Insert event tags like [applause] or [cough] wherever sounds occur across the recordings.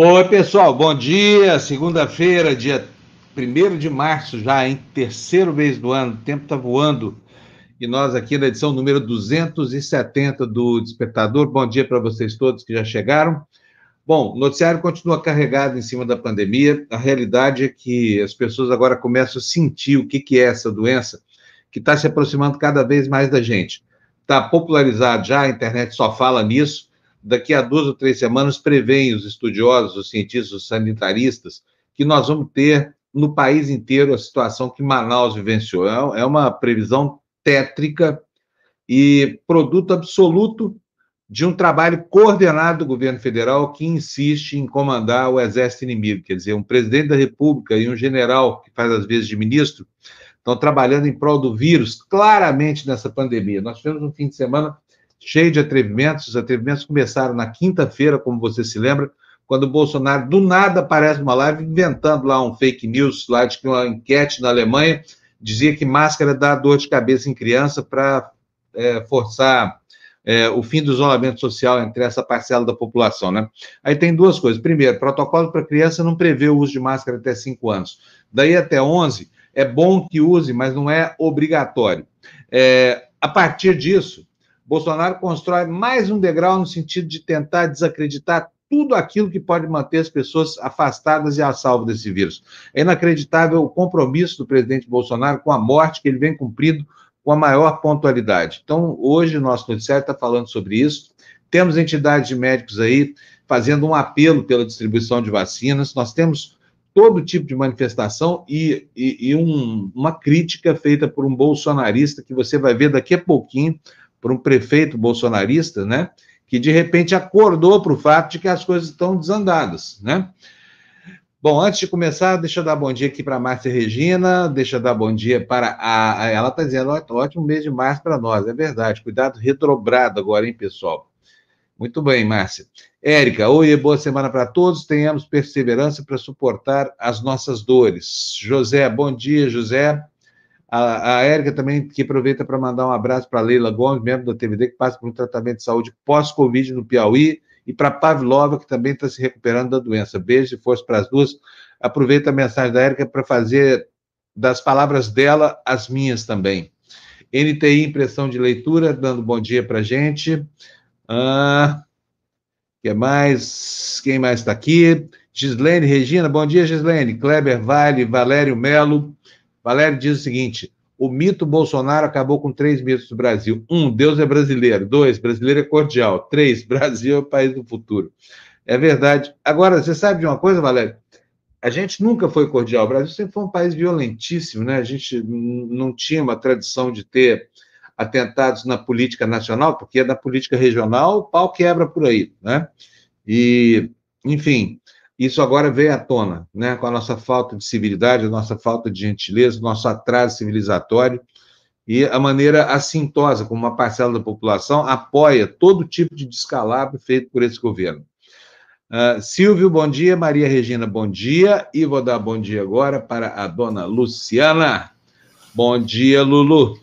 Oi, pessoal, bom dia. Segunda-feira, dia 1 de março, já em terceiro mês do ano, o tempo está voando. E nós aqui na edição número 270 do Despertador. Bom dia para vocês todos que já chegaram. Bom, o noticiário continua carregado em cima da pandemia. A realidade é que as pessoas agora começam a sentir o que, que é essa doença, que está se aproximando cada vez mais da gente. Está popularizado já, a internet só fala nisso daqui a duas ou três semanas, preveem os estudiosos, os cientistas, os sanitaristas, que nós vamos ter no país inteiro a situação que Manaus vivenciou. É, é uma previsão tétrica e produto absoluto de um trabalho coordenado do governo federal que insiste em comandar o exército inimigo. Quer dizer, um presidente da República e um general, que faz às vezes de ministro, estão trabalhando em prol do vírus, claramente nessa pandemia. Nós tivemos um fim de semana cheio de atrevimentos. Os atrevimentos começaram na quinta-feira, como você se lembra, quando o Bolsonaro do nada aparece numa live inventando lá um fake news lá de que uma enquete na Alemanha dizia que máscara dá dor de cabeça em criança para é, forçar é, o fim do isolamento social entre essa parcela da população, né? Aí tem duas coisas. Primeiro, protocolo para criança não prevê o uso de máscara até 5 anos. Daí até 11, é bom que use, mas não é obrigatório. É, a partir disso, Bolsonaro constrói mais um degrau no sentido de tentar desacreditar tudo aquilo que pode manter as pessoas afastadas e a salvo desse vírus. É inacreditável o compromisso do presidente Bolsonaro com a morte que ele vem cumprindo com a maior pontualidade. Então, hoje o nosso noticiário está falando sobre isso. Temos entidades de médicos aí fazendo um apelo pela distribuição de vacinas. Nós temos todo tipo de manifestação e, e, e um, uma crítica feita por um bolsonarista que você vai ver daqui a pouquinho por um prefeito bolsonarista, né? Que de repente acordou para o fato de que as coisas estão desandadas, né? Bom, antes de começar, deixa eu dar bom dia aqui para a Márcia Regina, deixa eu dar bom dia para a. Ela está dizendo, ótimo mês de março para nós, é verdade. Cuidado retrogrado agora, hein, pessoal? Muito bem, Márcia. Érica, oi, boa semana para todos. Tenhamos perseverança para suportar as nossas dores. José, bom dia, José. A, Érica também, que aproveita para mandar um abraço para Leila Gomes, membro da TVD, que passa por um tratamento de saúde pós-Covid no Piauí, e para Pavlova, que também está se recuperando da doença. Beijo e força para as duas. Aproveita a mensagem da Érica para fazer das palavras dela as minhas também. NTI Impressão de Leitura, dando bom dia para a gente. Ah, que mais? Quem mais está aqui? Gislene Regina, bom dia, Gislene. Kleber Vale, Valério Melo, Valério diz o seguinte: o mito Bolsonaro acabou com três mitos do Brasil. Um, Deus é brasileiro. Dois, brasileiro é cordial. Três, [laughs] Brasil é o país do futuro. É verdade. Agora, você sabe de uma coisa, Valério? A gente nunca foi cordial. O Brasil sempre foi um país violentíssimo, né? A gente não tinha uma tradição de ter atentados na política nacional, porque na política regional o pau quebra por aí, né? E, enfim, isso agora veio à tona, né, com a nossa falta de civilidade, a nossa falta de gentileza, o nosso atraso civilizatório e a maneira assintosa como uma parcela da população apoia todo tipo de descalabro feito por esse governo. Uh, Silvio, bom dia. Maria Regina, bom dia. E vou dar bom dia agora para a dona Luciana. Bom dia, Lulu.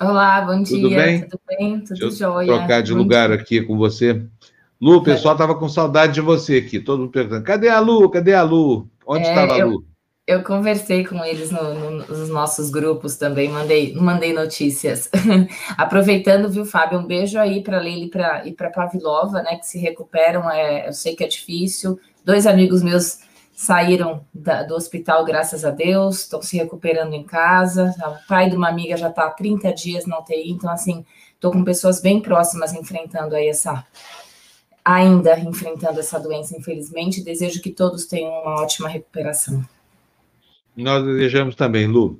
Olá, bom dia. Tudo bem? Tudo bem? Tudo Deixa jóia. trocar de bom lugar dia. aqui com você. Lu, o pessoal estava com saudade de você aqui, todo mundo perguntando: cadê a Lu? Cadê a Lu? Onde estava é, a Lu? Eu conversei com eles no, no, nos nossos grupos também, mandei, mandei notícias. [laughs] Aproveitando, viu, Fábio? Um beijo aí para a Leila e para Pavlova, né? Que se recuperam. É, eu sei que é difícil. Dois amigos meus saíram da, do hospital, graças a Deus, estão se recuperando em casa. O pai de uma amiga já está há 30 dias na UTI, então, assim, estou com pessoas bem próximas enfrentando aí essa ainda enfrentando essa doença, infelizmente. Desejo que todos tenham uma ótima recuperação. Nós desejamos também, Lu.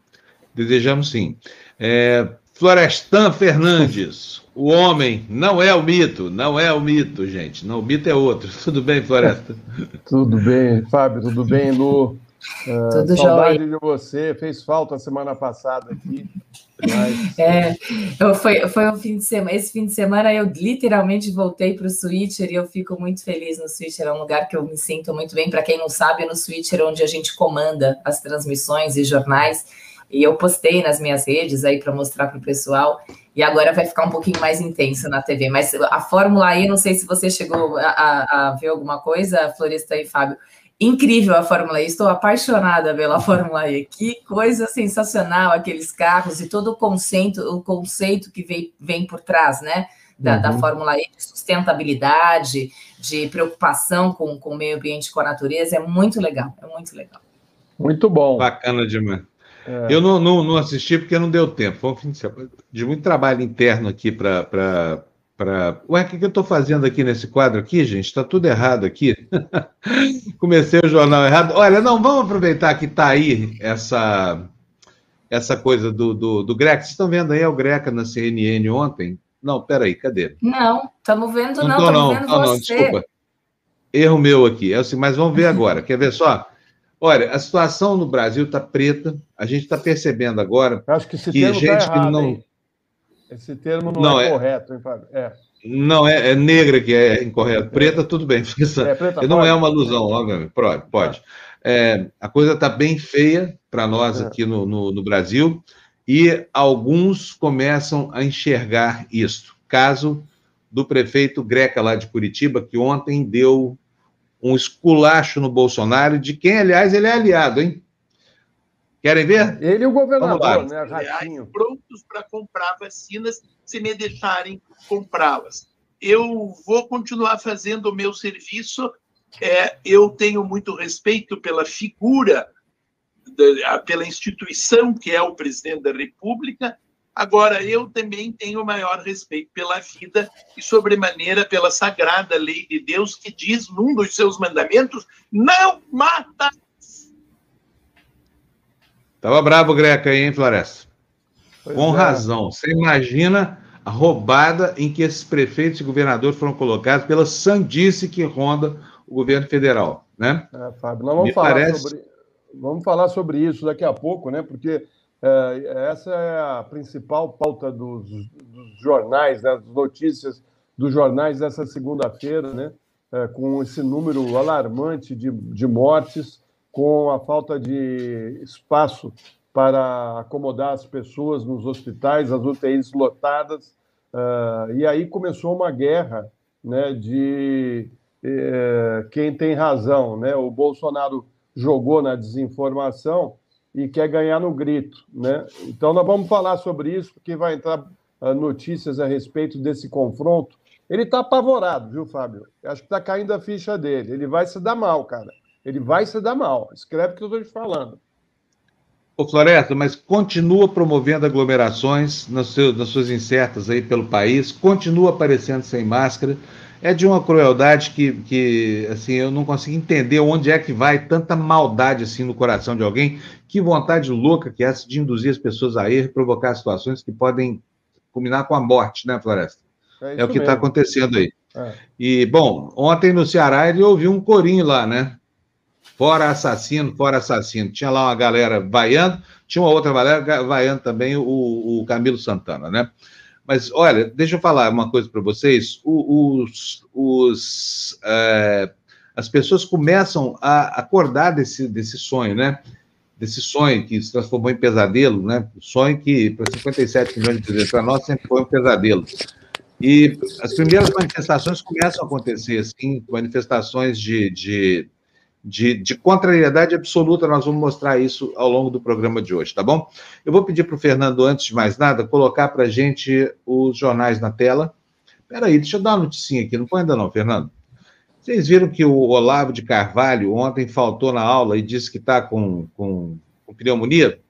Desejamos sim. É, Florestan Fernandes, o homem não é o mito, não é o mito, gente. Não, o mito é outro. [laughs] Tudo bem, Florestan? tudo bem, Fábio, tudo bem, Lu? Uh, Tudo saudade jóia. de você, fez falta semana passada aqui. Mas... É, eu, foi, foi um fim de semana. Esse fim de semana eu literalmente voltei para o Switcher e eu fico muito feliz no Switcher. É um lugar que eu me sinto muito bem. Para quem não sabe, é no Switcher onde a gente comanda as transmissões e jornais. E eu postei nas minhas redes aí para mostrar para o pessoal. E agora vai ficar um pouquinho mais intenso na TV. Mas a Fórmula E, não sei se você chegou a, a, a ver alguma coisa, Floresta e Fábio. Incrível a Fórmula E, estou apaixonada pela Fórmula E. Que coisa sensacional aqueles carros e todo o conceito, o conceito que vem, vem por trás, né? Da, uhum. da Fórmula E, de sustentabilidade, de preocupação com, com o meio ambiente, com a natureza, é muito legal, é muito legal. Muito bom. Bacana demais. É. Eu não, não, não, assisti porque não deu tempo. Foi um fim de muito trabalho interno aqui para. Pra... Ué, o que, que eu estou fazendo aqui nesse quadro aqui, gente? Está tudo errado aqui. [laughs] Comecei o jornal errado. Olha, não, vamos aproveitar que está aí essa, essa coisa do, do, do Greca. Vocês estão vendo aí é o Greca na CNN ontem? Não, peraí, cadê? Não, estamos vendo, não, estamos não, vendo não, não, desculpa. Erro meu aqui. É assim, mas vamos ver agora. Quer ver só? Olha, a situação no Brasil está preta. A gente está percebendo agora Acho que, esse que termo tá gente tá errado, que não. Hein? Esse termo não, não é, é, correto, hein, Fábio? É. Não, é, é, negra que é incorreto. Preta, tudo bem. [laughs] É, preta, não pode. é uma alusão, obviamente. Pode. pode. É, a coisa está bem feia para nós é. aqui no, no, no, Brasil e alguns começam a enxergar isso. Caso do prefeito Greca, lá de Curitiba, que ontem deu um esculacho no Bolsonaro, de quem, aliás, ele é aliado, hein? Querem ver? Ele e o governador, né? Ratinho. Prontos para comprar vacinas, se me deixarem comprá-las. Eu vou continuar fazendo o meu serviço. É, eu tenho muito respeito pela figura, pela instituição que é o presidente da República, Agora, eu também tenho maior respeito pela vida e, sobremaneira, pela sagrada lei de Deus, que diz num dos seus mandamentos: não mata. Tava bravo, Greca, aí, hein, Floresta? Pois Com é. razão. Você imagina a roubada em que esses prefeitos e governadores foram colocados pela sandice que ronda o governo federal, né? É, Fábio, nós vamos falar, parece... sobre, vamos falar sobre isso daqui a pouco, né? Porque é, essa é a principal pauta dos, dos jornais, né, das notícias dos jornais dessa segunda-feira, né, é, com esse número alarmante de, de mortes, com a falta de espaço para acomodar as pessoas nos hospitais, as UTIs lotadas. Uh, e aí começou uma guerra né, de uh, quem tem razão. Né? O Bolsonaro jogou na desinformação e quer ganhar no grito, né? Então nós vamos falar sobre isso, porque vai entrar uh, notícias a respeito desse confronto. Ele está apavorado, viu, Fábio? Acho que está caindo a ficha dele. Ele vai se dar mal, cara. Ele vai se dar mal. Escreve o que eu estou te falando. Ô, Floresta, mas continua promovendo aglomerações nas, seus, nas suas incertas aí pelo país, continua aparecendo sem máscara é de uma crueldade que, que assim, eu não consigo entender onde é que vai tanta maldade assim no coração de alguém. Que vontade louca que é essa de induzir as pessoas a erro provocar situações que podem culminar com a morte, né, Floresta? É, é o que está acontecendo aí. É. E, bom, ontem no Ceará ele ouviu um corinho lá, né? Fora assassino, fora assassino. Tinha lá uma galera vaiando, tinha uma outra galera vaiando também o, o Camilo Santana, né? Mas olha, deixa eu falar uma coisa para vocês. Os, os, é, as pessoas começam a acordar desse, desse sonho, né? Desse sonho que se transformou em pesadelo, né? Sonho que para 57 milhões de brasileiros, para nós sempre foi um pesadelo. E as primeiras manifestações começam a acontecer, assim, manifestações de, de de, de, contrariedade absoluta. Nós vamos mostrar isso ao longo do programa de hoje, tá bom? Eu vou pedir para o Fernando, antes de mais nada, colocar para a gente os jornais na tela. Espera aí, deixa eu dar uma noticinha aqui, não põe ainda não, Fernando. Vocês viram que o Olavo de Carvalho ontem faltou na aula e disse que está com, com, com, pneumonia?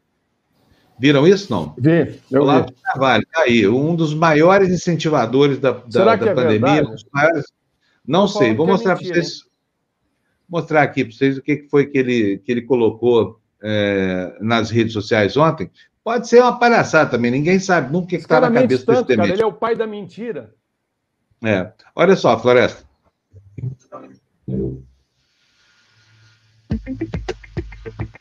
Viram isso, não? Vi, eu Olavo vi. de Carvalho, está aí, um dos maiores incentivadores da, da, da é pandemia. Maiores... Não sei, vou é mostrar para vocês mostrar aqui para vocês o que foi que ele, que ele colocou é, nas redes sociais ontem. Pode ser uma palhaçada também, ninguém sabe nunca o que está na cabeça tanto, desse cara, Ele é o pai da mentira. É. Olha só, Floresta. [laughs]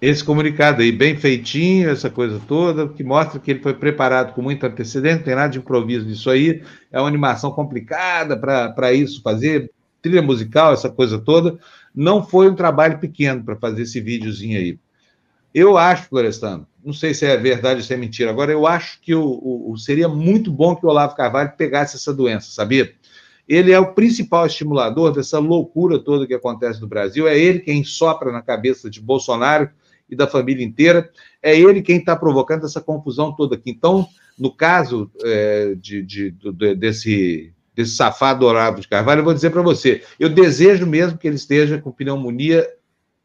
esse comunicado aí, bem feitinho, essa coisa toda, que mostra que ele foi preparado com muito antecedente, não tem nada de improviso nisso aí, é uma animação complicada para isso, fazer trilha musical, essa coisa toda. Não foi um trabalho pequeno para fazer esse videozinho aí. Eu acho, Florestano, não sei se é verdade ou se é mentira, agora eu acho que o, o, seria muito bom que o Olavo Carvalho pegasse essa doença, sabia? Ele é o principal estimulador dessa loucura toda que acontece no Brasil, é ele quem sopra na cabeça de Bolsonaro e da família inteira. É ele quem está provocando essa confusão toda aqui. Então, no caso é, de, de, de, desse, desse safado Olavo de Carvalho, eu vou dizer para você: eu desejo mesmo que ele esteja com pneumonia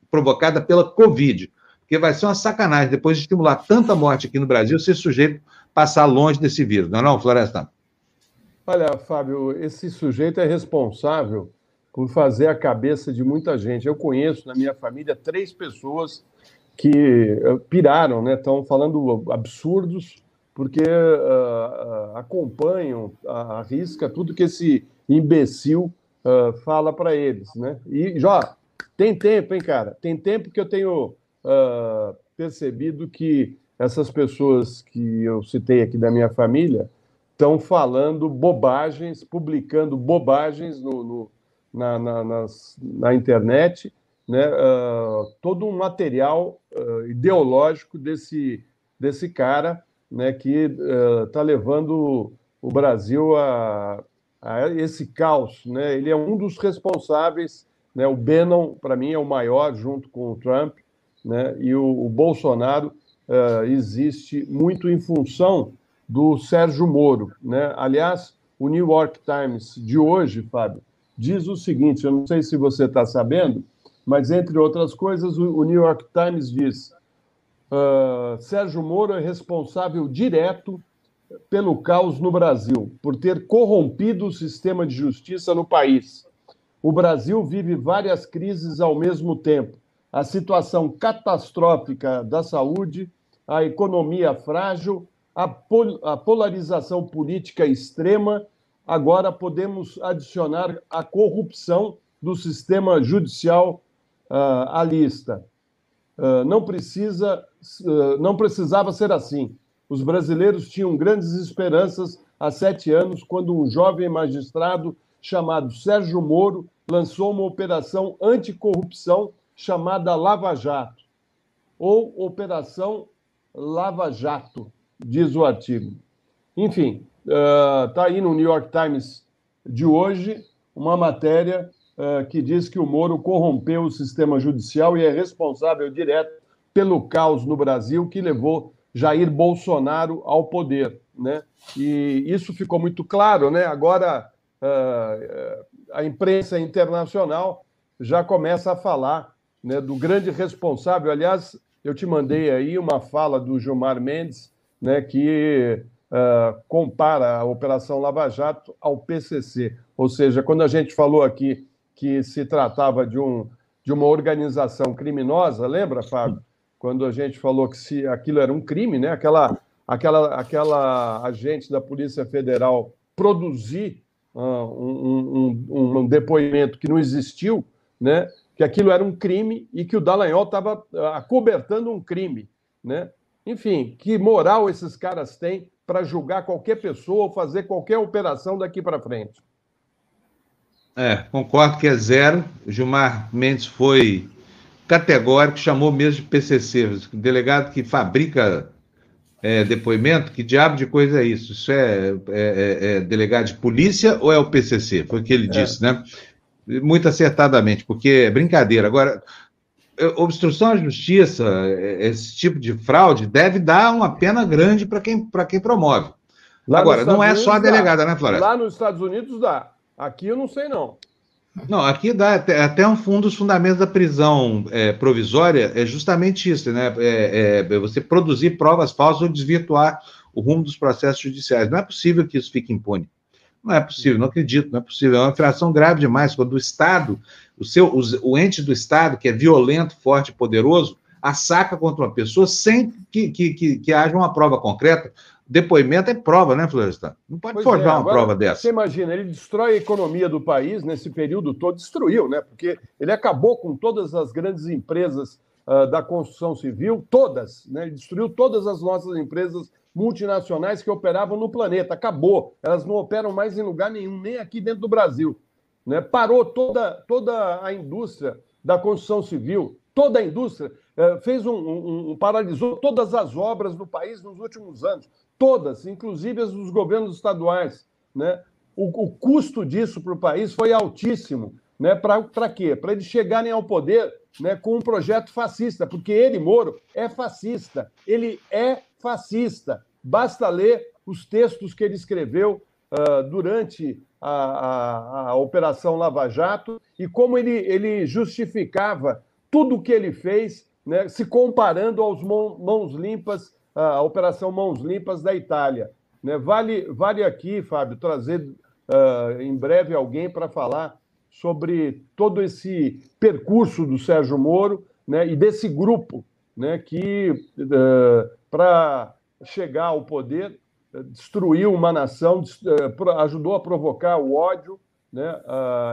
provocada pela Covid, porque vai ser uma sacanagem depois de estimular tanta morte aqui no Brasil, ser sujeito passar longe desse vírus, não é, não, Floresta? Olha, Fábio, esse sujeito é responsável por fazer a cabeça de muita gente. Eu conheço na minha família três pessoas que eh, piraram, né? Estão falando absurdos porque uh, uh, acompanham a, risca tudo que esse imbecil uh, fala para eles, né? E já tem tempo, hein, cara? Tem tempo que eu tenho percebido que essas pessoas que eu citei aqui da minha família estão falando bobagens, publicando bobagens no, no na, na, nas, na internet né, uh, todo um material uh, ideológico desse, desse cara né, que está uh, levando o Brasil a, a, esse caos. Né? Ele é um dos responsáveis. Né? O Bannon, para mim, é o maior, junto com o Trump, né? e o, o Bolsonaro existe muito em função do Sérgio Moro. Né? Aliás, o New York Times de hoje, Fábio, diz o seguinte: eu não sei se você está sabendo mas, entre outras coisas, o New York Times diz: uh, Sérgio Moro é responsável direto pelo caos no Brasil, por ter corrompido o sistema de justiça no país. O Brasil vive várias crises ao mesmo tempo: a situação catastrófica da saúde, a economia frágil, a, pol a polarização política extrema. Agora podemos adicionar a corrupção do sistema judicial uh, a lista. Uh, não precisa, uh, não precisava ser assim. Os brasileiros tinham grandes esperanças há sete anos, quando um jovem magistrado chamado Sérgio Moro lançou uma operação anticorrupção chamada Lava Jato, ou Operação Lava Jato, diz o artigo. Enfim, está aí no New York Times de hoje uma matéria uh, que diz que o Moro corrompeu o sistema judicial e é responsável direto pelo caos no Brasil que levou Jair Bolsonaro ao poder. Né? E isso ficou muito claro. Né? Agora, uh, a imprensa internacional já começa a falar né, do grande responsável. Aliás, eu te mandei aí uma fala do Gilmar Mendes, né, que uh, compara a Operação Lava Jato ao PCC. Ou seja, quando a gente falou aqui que se tratava de, um, de uma organização criminosa, lembra, Fábio? Quando a gente falou que se aquilo era um crime, né? Aquela, aquela, aquela agente da Polícia Federal produzir uh, um, um, um, depoimento que não existiu, né? Que aquilo era um crime e que o Dallagnol estava uh, acobertando um crime, né? Enfim, que moral esses caras têm para julgar qualquer pessoa ou fazer qualquer operação daqui para frente? É, concordo que é zero. Gilmar Mendes foi categórico, chamou mesmo de PCC, delegado que fabrica é, depoimento, que diabo de coisa é isso? Isso é, é, é, é delegado de polícia ou é o PCC? Foi o que ele é. disse, né? Muito acertadamente, porque é brincadeira. Agora, obstrução à justiça, esse tipo de fraude, deve dar uma pena grande para quem, quem promove. Lá Agora, não é só a delegada, dá. né, Floresta? Lá nos Estados Unidos dá. Aqui eu não sei, não. Não, aqui dá até, até um, um dos fundamentos da prisão é, provisória é justamente isso, né? É, é, você produzir provas falsas ou desvirtuar o rumo dos processos judiciais. Não é possível que isso fique impune. Não é possível, não acredito, não é possível. É uma infração grave demais quando o Estado, o seu, o, ente do Estado, que é violento, forte poderoso, assaca contra uma pessoa sem que, que, que, que haja uma prova concreta depoimento é prova, né, Florestan? Não pode pois forjar é. uma prova dessa. Você imagina, ele destrói a economia do país nesse período todo, destruiu, né? Porque ele acabou com todas as grandes empresas uh, da construção civil, todas, né? Ele destruiu todas as nossas empresas multinacionais que operavam no planeta. Acabou. Elas não operam mais em lugar nenhum, nem aqui dentro do Brasil. Né? Parou toda, toda a indústria da construção civil, toda a indústria, uh, fez um, um, um, paralisou todas as obras do país nos últimos anos. Todas, inclusive as dos governos estaduais. Né? O, o custo disso para o país foi altíssimo. Né? Para quê? Para eles chegarem ao poder né, com um projeto fascista, porque ele, Moro, é fascista. Ele é fascista. Basta ler os textos que ele escreveu uh, durante a, a, a, Operação Lava Jato e como ele, ele justificava tudo o que ele fez, né, se comparando aos Mãos Limpas, a Operação Mãos Limpas da Itália. Né? Vale, vale aqui, Fábio, trazer uh, em breve alguém para falar sobre todo esse percurso do Sérgio Moro né, e desse grupo né, que, uh, para chegar ao poder, uh, destruiu uma nação, uh, ajudou a provocar o ódio né,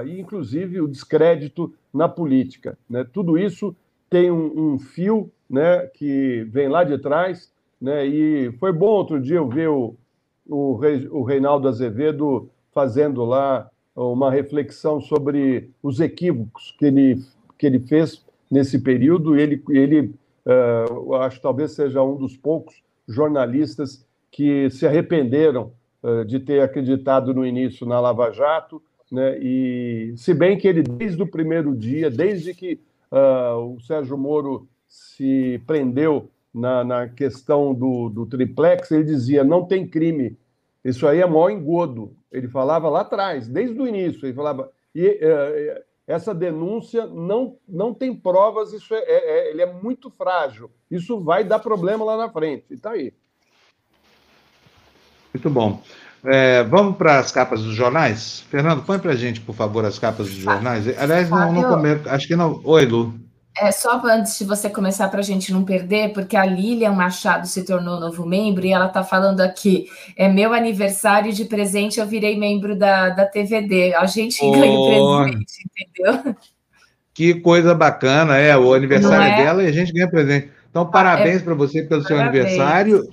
e, inclusive, o descrédito na política. Né? Tudo isso tem um, um, fio né, que vem lá de trás, né, e foi bom outro dia eu ver o, o, o Reinaldo Azevedo fazendo lá uma reflexão sobre os equívocos que ele, que ele fez nesse período. Ele, ele uh, acho talvez seja um dos poucos jornalistas que se arrependeram uh, de ter acreditado no início na Lava Jato, né? E se bem que ele desde o primeiro dia, desde que uh, o Sérgio Moro se prendeu na, na questão do, do triplex, ele dizia não tem crime isso aí é maior engodo. Ele falava lá atrás, desde o início. Ele falava. E é, essa denúncia não, não tem provas, isso é, é, é, ele é muito frágil. Isso vai dar problema lá na frente. E está aí. Muito bom. É, vamos para as capas dos jornais? Fernando, põe para a gente, por favor, as capas dos jornais. Aliás, não, não comer, acho que não. Oi, Lu. É só antes de você começar para a gente não perder, porque a Lilian Machado se tornou novo membro e ela está falando aqui: é meu aniversário de presente, eu virei membro da, da TVD. A gente oh, ganha presente, entendeu? Que coisa bacana, é o aniversário é? dela e a gente ganha presente. Então, parabéns é, para você pelo seu aniversário.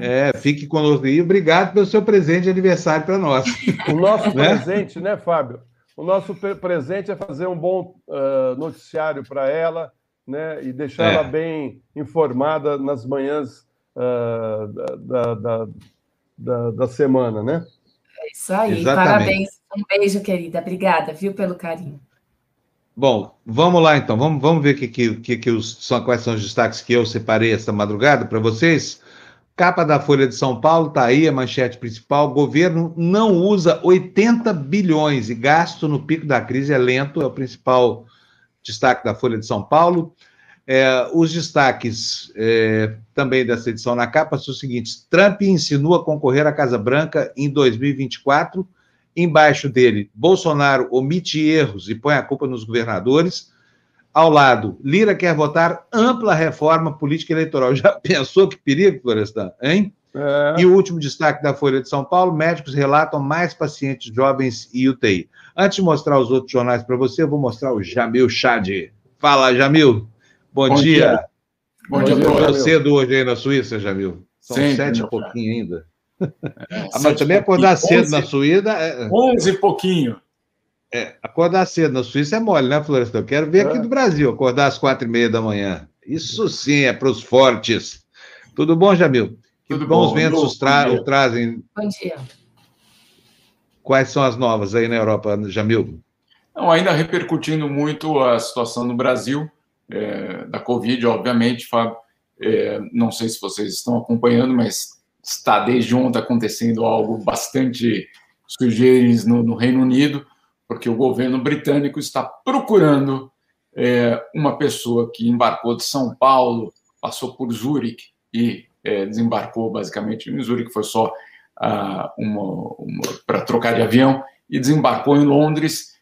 É, fique conosco e obrigado pelo seu presente de aniversário para nós. O nosso [laughs] né? presente, né, Fábio? O nosso presente é fazer um bom uh, noticiário para ela, né? E deixar é. ela bem informada nas manhãs uh, da, da, da, da, semana, né? É isso aí. Exatamente. Parabéns. Um beijo, querida. Obrigada, viu, pelo carinho. Bom, vamos lá então. Vamos, vamos ver que, que, que os, são, quais são os destaques que eu separei esta madrugada para vocês. Capa da Folha de São Paulo, está aí a manchete principal. Governo não usa 80 bilhões e gasto no pico da crise é lento, é o principal destaque da Folha de São Paulo. É, os destaques é, também dessa edição na capa são os seguintes: Trump insinua concorrer à Casa Branca em 2024. Embaixo dele, Bolsonaro omite erros e põe a culpa nos governadores. Ao lado, Lira quer votar ampla reforma política eleitoral. [laughs] Já pensou que perigo, Florestan, hein? É. E o último destaque da Folha de São Paulo: médicos relatam mais pacientes jovens e UTI. Antes de mostrar os outros jornais para você, eu vou mostrar o Jamil Chad. Fala, Jamil. Bom, Bom dia. dia. Bom dia, Bom cedo hoje aí na Suíça, Jamil. São Sempre, sete e pouquinho ainda. [laughs] É, ah, mas também acordar cedo na Suíça. É... Onze e pouquinho. É, acordar cedo na Suíça é mole, né, Florestan? Eu quero ver é. aqui do Brasil, acordar às quatro e meia da manhã. Isso sim é para os fortes. Tudo bom, Jamil? Que Tudo bons bom. ventos tra trazem. Bom dia. Quais são as novas aí na Europa, Jamil? Não, ainda repercutindo muito a situação no Brasil, é, da Covid, obviamente, Fábio. É, não sei se vocês estão acompanhando, mas está desde ontem acontecendo algo bastante sugerido no, no Reino Unido porque o governo britânico está procurando é, uma pessoa que embarcou de São Paulo, passou por Zurique e é, desembarcou basicamente em Zurique, foi só ah, para trocar de avião, e desembarcou em Londres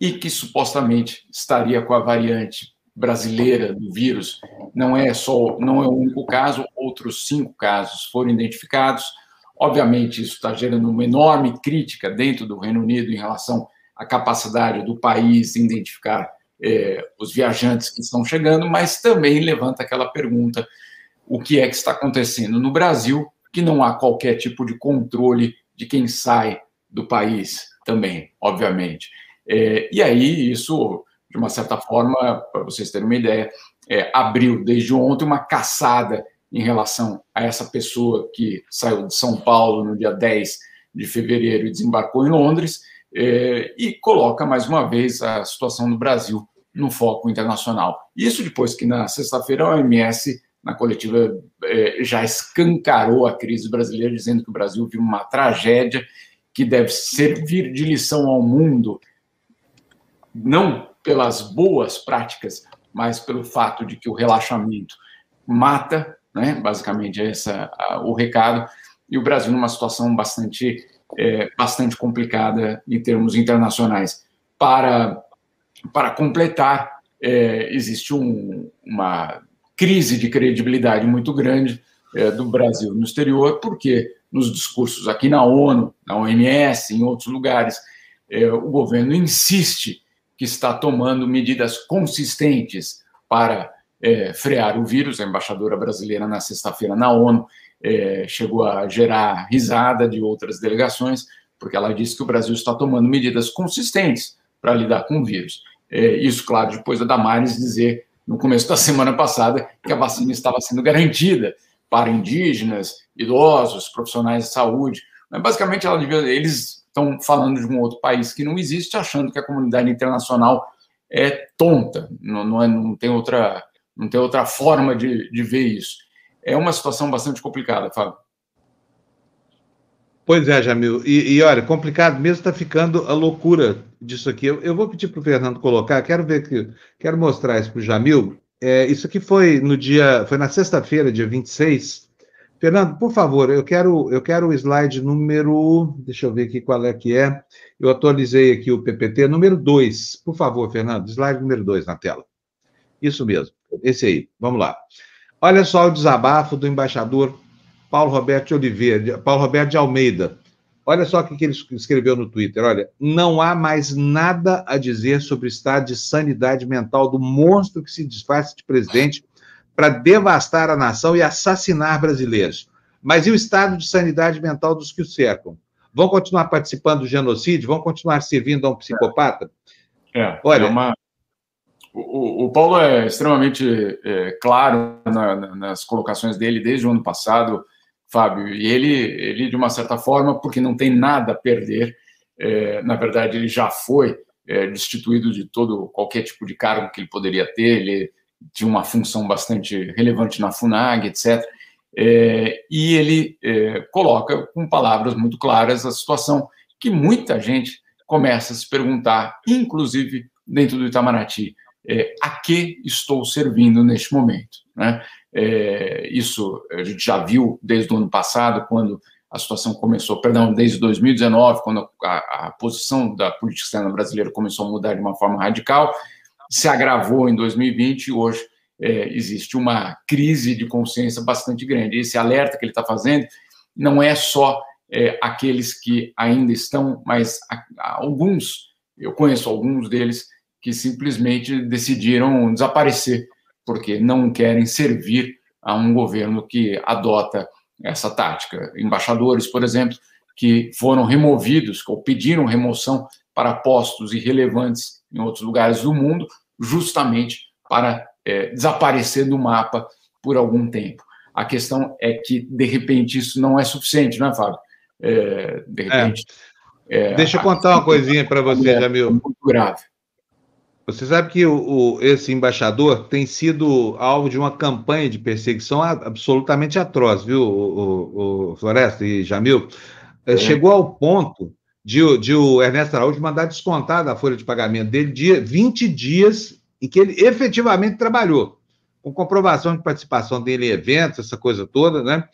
e que supostamente estaria com a variante brasileira do vírus. Não é só, não é o único caso, outros cinco casos foram identificados. Obviamente, isso está gerando uma enorme crítica dentro do Reino Unido em relação a capacidade do país de identificar é, os viajantes que estão chegando, mas também levanta aquela pergunta: o que é que está acontecendo no Brasil, que não há qualquer tipo de controle de quem sai do país também, obviamente. É, e aí, isso, de uma certa forma, para vocês terem uma ideia, é, abriu desde ontem uma caçada em relação a essa pessoa que saiu de São Paulo no dia 10 de fevereiro e desembarcou em Londres, é, e coloca mais uma vez a situação no Brasil no foco internacional. Isso depois que na sexta-feira a OMS, na coletiva, é, já escancarou a crise brasileira, dizendo que o Brasil vive uma tragédia que deve servir de lição ao mundo, não pelas boas práticas, mas pelo fato de que o relaxamento mata, né? basicamente é esse o recado, e o Brasil numa situação bastante, é, bastante complicada em termos internacionais. Para, para completar, é, existe um, uma crise de credibilidade muito grande é, do Brasil no exterior, porque nos discursos aqui na ONU, na OMS, em outros lugares, é, o governo insiste que está tomando medidas consistentes para é, frear o vírus. A embaixadora brasileira, na sexta-feira, na ONU, é, chegou a gerar risada de outras delegações, porque ela disse que o Brasil está tomando medidas consistentes para lidar com o vírus. É, isso, claro, depois da Damares dizer, no começo da [laughs] semana passada, que a vacina estava sendo garantida para indígenas, idosos, profissionais de saúde. Mas, basicamente, eles estão falando de um outro país que não existe, achando que a comunidade internacional é tonta, não, não, é, não tem, outra, não tem outra forma de, de ver isso. É uma situação bastante complicada, Fábio. Pois é, Jamil. E, e olha, complicado mesmo está ficando a loucura disso aqui. Eu, eu vou pedir para o Fernando colocar, quero ver que. Quero mostrar isso para o Jamil. É, isso aqui foi no dia. Foi na sexta-feira, dia 26 Fernando, por favor, eu quero, eu quero o slide número. Deixa eu ver aqui qual é que é. Eu atualizei aqui o PPT, número 2. Por favor, Fernando, slide número 2 na tela. Isso mesmo, esse aí. Vamos lá. Olha só o desabafo do embaixador Paulo Roberto de Oliveira, Paulo Roberto de Almeida. Olha só o que ele escreveu no Twitter. Olha, não há mais nada a dizer sobre o estado de sanidade mental do monstro que se disfarça de presidente para devastar a nação e assassinar brasileiros. Mas e o estado de sanidade mental dos que o cercam? Vão continuar participando do genocídio? Vão continuar servindo a um psicopata? É, Olha, é uma... o, o, Paulo é extremamente é, claro na, na, nas colocações dele desde o ano passado, Fábio, e ele, ele de uma certa forma, porque não tem nada a perder, é, na verdade, ele já foi é, destituído de todo qualquer tipo de cargo que ele poderia ter, ele tinha uma função bastante relevante na FUNAG, etc. É, e ele é, coloca com palavras muito claras a situação que muita gente começa a se perguntar, inclusive dentro do Itamaraty, é, a que estou servindo neste momento? Né? É, isso a gente já viu desde o ano passado, quando a situação começou, perdão, desde 2019, quando a, a posição da política externa brasileira começou a mudar de uma forma radical, se agravou em 2020 e hoje é, existe uma crise de consciência bastante grande. Esse alerta que ele está fazendo não é só é, aqueles que ainda estão, mas a, a alguns, eu conheço alguns deles, que simplesmente decidiram desaparecer, porque não querem servir a um governo que adota essa tática. Embaixadores, por exemplo, que foram removidos, ou pediram remoção para postos irrelevantes em outros lugares do mundo, justamente para é, desaparecer do mapa por algum tempo. A questão é que, de repente, isso não é suficiente, não é, Fábio? É, de é. repente. É, Deixa eu contar uma coisinha para você, é Jamil. Muito grave. Você sabe que o, o, esse embaixador tem sido alvo de uma campanha de perseguição absolutamente atroz, viu, o, o Floresta e Jamil? É. Chegou ao ponto de, de, o Ernesto Araújo mandar descontar da folha de pagamento dele dia, 20 dias em que ele efetivamente trabalhou, com comprovação de participação dele em eventos, essa coisa toda, né?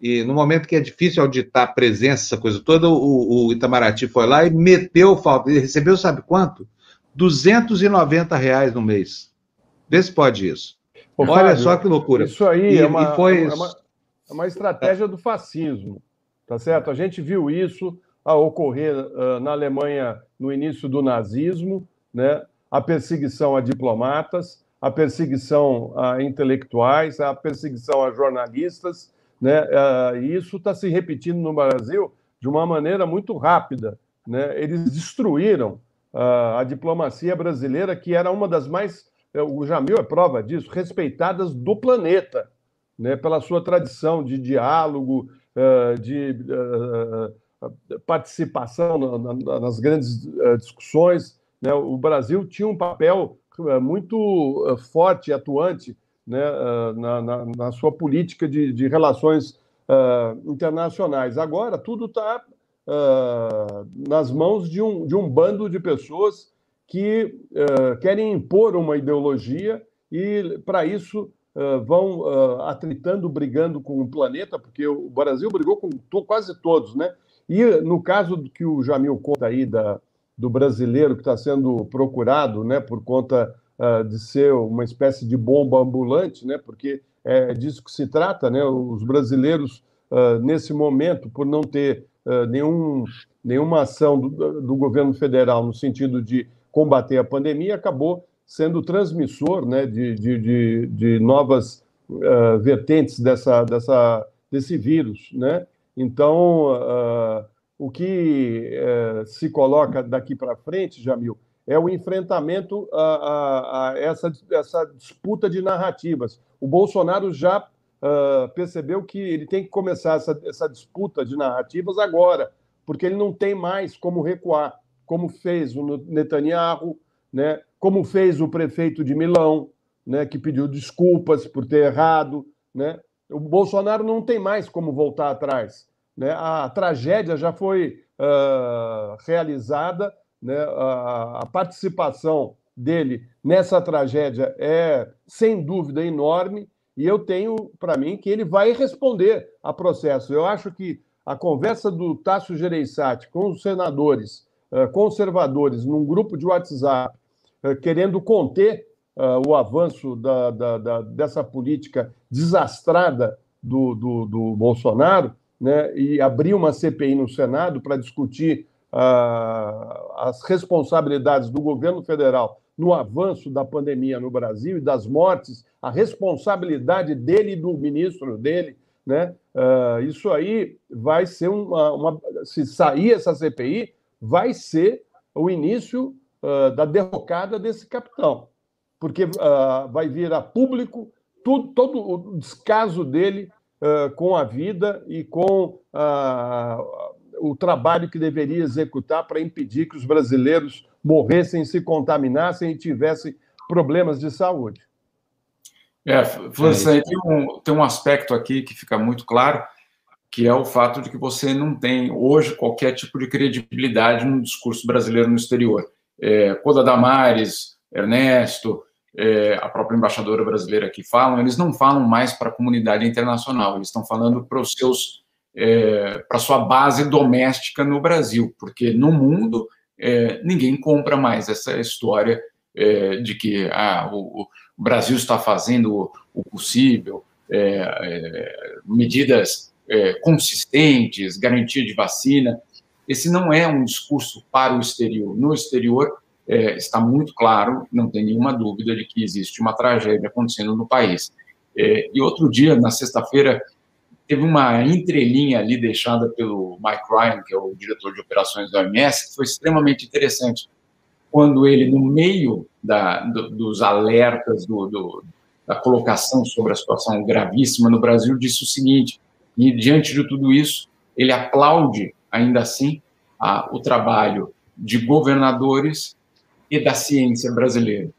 E no momento que é difícil auditar a presença, essa coisa toda, o, o Itamaraty foi lá e meteu falta. Ele recebeu, sabe quanto? 290 reais no mês. Vê se pode isso. Ô, Olha Fábio, só que loucura. Isso aí e, é, uma, foi... é, uma, é uma estratégia do fascismo, tá certo? A gente viu isso a ocorrer uh, na Alemanha no início do nazismo, né? a perseguição a diplomatas, a perseguição a intelectuais, a perseguição a jornalistas, né? E isso está se repetindo no Brasil de uma maneira muito rápida, né? Eles destruíram a diplomacia brasileira, que era uma das mais, o Jamil é prova disso, respeitadas do planeta, né? Pela sua tradição de diálogo, de participação nas grandes discussões. Né? O Brasil tinha um papel muito forte atuante né, na, na, na, sua política de, de relações internacionais. Agora, tudo está uh, nas mãos de um, de um bando de pessoas que uh, querem impor uma ideologia e, para isso, vão atritando, brigando com o planeta, porque o Brasil brigou com quase todos, né? E no caso que o Jamil conta aí da, do brasileiro que está sendo procurado, né, por conta uh, de ser uma espécie de bomba ambulante, né, porque é disso que se trata, né, os brasileiros uh, nesse momento, por não ter uh, nenhum, nenhuma ação do, do, governo federal no sentido de combater a pandemia, acabou sendo transmissor, né, de, de, de, de novas vertentes dessa, dessa, desse vírus, né? Então, uh, o que uh, se coloca daqui para frente, Jamil, é o enfrentamento a, a, a, essa, essa disputa de narrativas. O Bolsonaro já uh, percebeu que ele tem que começar essa, essa disputa de narrativas agora, porque ele não tem mais como recuar, como fez o Netanyahu, né, como fez o prefeito de Milão, né, que pediu desculpas por ter errado, né, o Bolsonaro não tem mais como voltar atrás. Né? A tragédia já foi uh, realizada, né? a, a participação dele nessa tragédia é, sem dúvida, enorme, e eu tenho para mim que ele vai responder a processo. Eu acho que a conversa do Tasso Gereissati com os senadores uh, conservadores num grupo de WhatsApp, uh, querendo conter uh, o avanço da, da, da, dessa política desastrada do, do, do, Bolsonaro, né, e abrir uma CPI no Senado para discutir uh, as responsabilidades do governo federal no avanço da pandemia no Brasil e das mortes, a responsabilidade dele e do ministro dele, né? Uh, isso aí vai ser uma, uma, Se sair essa CPI, vai ser o início uh, da derrocada desse capitão porque uh, vai vir a público tudo, todo o descaso dele com a vida e com o trabalho que deveria executar para impedir que os brasileiros morressem, se contaminassem e tivessem problemas de saúde. É, Flávio, é tem, um, tem um aspecto aqui que fica muito claro, que é o fato de que você não tem hoje qualquer tipo de credibilidade no discurso brasileiro no exterior. É, Coda Damares, Ernesto, é, a própria embaixadora brasileira que falam, eles não falam mais para a comunidade internacional, eles estão falando para os seus é, para sua base doméstica no Brasil, porque no mundo é, ninguém compra mais essa história é, de que ah, o, o, Brasil está fazendo o, possível, é, é, medidas consistentes, garantia de vacina. Esse não é um discurso para o exterior. No exterior, é, está muito claro, não tem nenhuma dúvida de que existe uma tragédia acontecendo no país. É, e outro dia, na sexta-feira, teve uma entrelinha ali deixada pelo Mike Ryan, que é o diretor de operações da OMS, que foi extremamente interessante. Quando ele, no meio da, do, dos alertas, do, do, da colocação sobre a situação gravíssima no Brasil, disse o seguinte: e diante de tudo isso, ele aplaude, ainda assim, a, o trabalho de governadores e da ciência brasileira.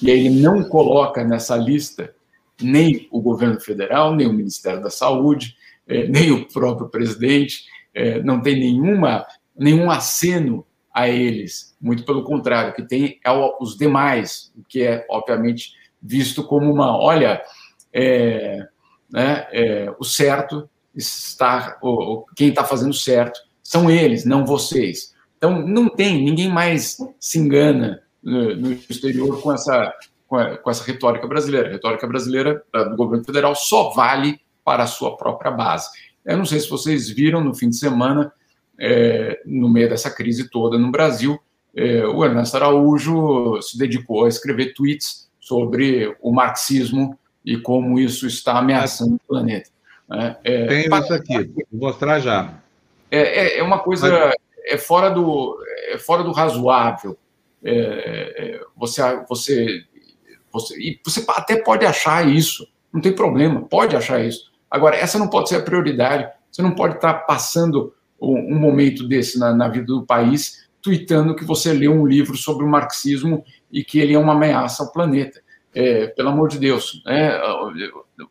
E ele não coloca nessa lista nem o governo federal, nem o Ministério da Saúde, eh, nem o próprio presidente, eh, não tem nenhuma, nenhum aceno a eles, muito pelo contrário, que tem é os demais, que é, obviamente, visto como uma, olha, é, né, é, o certo está, o, quem está fazendo certo são eles, não vocês. Então, não tem, ninguém mais se engana no, no exterior com essa, com, essa retórica brasileira. A retórica brasileira do governo federal só vale para a sua própria base. Eu não sei se vocês viram no fim de semana, é, no meio dessa crise toda no Brasil, é, o Ernesto Araújo se dedicou a escrever tweets sobre o marxismo e como isso está ameaçando o planeta. Né? É, Tem isso aqui, vou mostrar já. É, é, é uma coisa, é fora do, é fora do razoável. É, é, você, você, você, e você até pode achar isso, não tem problema, pode achar isso. Agora, essa não pode ser a prioridade. Você não pode estar passando um, um momento desse na, na, vida do país, tweetando que você leu um livro sobre o marxismo e que ele é uma ameaça ao planeta. É, pelo amor de Deus, né?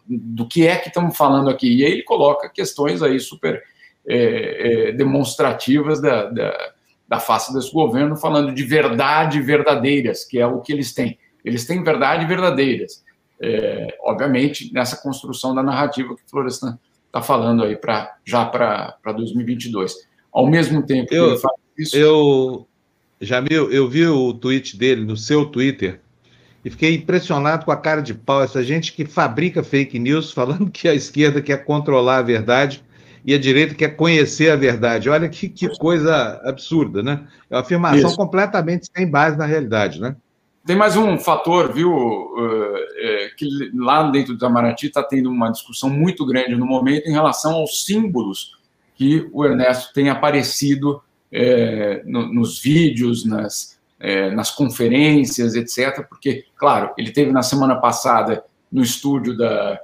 do que é que estamos falando aqui? E aí ele coloca questões aí super é, é, demonstrativas da, da, da face desse governo, falando de verdade verdadeiras, que é o que eles têm. Eles têm verdade verdadeiras. É, obviamente, nessa construção da narrativa que o Florestan está falando aí pra, já para 2022. Ao mesmo tempo eu, isso... Eu, Jamil, eu vi o tweet dele no seu Twitter e fiquei impressionado com a cara de pau, essa gente que fabrica fake news [laughs] falando que a esquerda quer controlar a verdade e a direita quer conhecer a verdade. Olha que, que coisa absurda, né? É uma afirmação Isso. completamente sem base na realidade, né? Tem mais um fator, viu, uh, é, que lá dentro do Itamaraty está tendo uma discussão muito grande no momento em relação aos símbolos que o Ernesto tem aparecido é, no, nos vídeos, nas, é, nas conferências, etc. Porque, claro, ele teve na semana passada no estúdio da,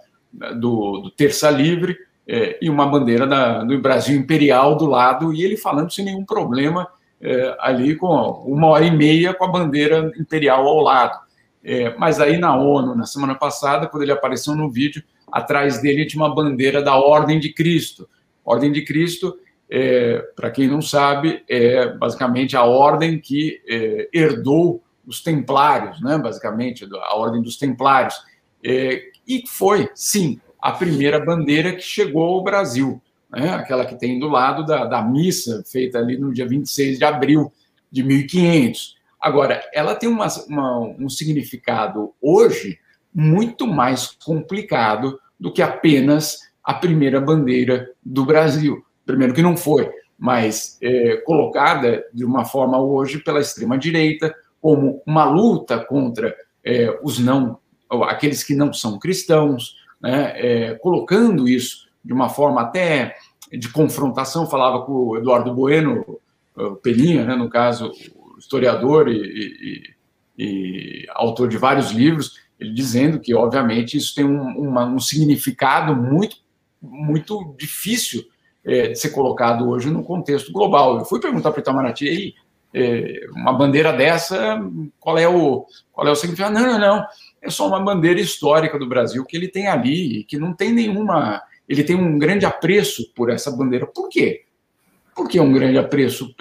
do, do Terça Livre é, e uma bandeira da, do Brasil Imperial do lado, e ele falando sem nenhum problema é, ali com uma hora e meia com a bandeira imperial ao lado. É, mas aí na ONU, na semana passada, quando ele apareceu no vídeo, atrás dele tinha uma bandeira da Ordem de Cristo. Ordem de Cristo, é, para quem não sabe, é basicamente a ordem que é, herdou os Templários, né? basicamente, a Ordem dos Templários. É, e foi, sim, a primeira bandeira que chegou ao Brasil né? aquela que tem do lado da, da missa, feita ali no dia 26 de abril de 1500. Agora, ela tem uma, uma, um significado hoje muito mais complicado do que apenas a primeira bandeira do Brasil. Primeiro, que não foi, mas é, colocada de uma forma hoje pela extrema-direita como uma luta contra é, os não, aqueles que não são cristãos, né, é, colocando isso de uma forma até de confrontação, falava com o Eduardo Bueno, o Pelinha, né, no caso, historiador e, e, e, autor de vários livros, ele dizendo que, obviamente, isso tem um, uma, um significado muito, muito difícil é, de ser colocado hoje no contexto global. Eu fui perguntar para o Itamaraty, aí, é, uma bandeira dessa, qual é o, qual é o significado? Não, não, não, é só uma bandeira histórica do Brasil que ele tem ali, que não tem nenhuma ele tem um grande apreço por essa bandeira. Por quê? Por que um grande apreço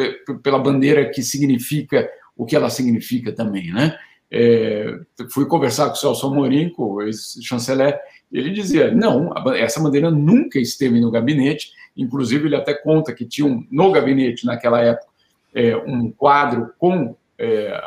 pela bandeira que significa o que ela significa também, né? É, fui conversar com o Celso Amorim, com o ex-chanceler, ele dizia, não, essa bandeira nunca esteve no gabinete, inclusive ele até conta que tinha um, no gabinete, naquela época, é, um quadro com é,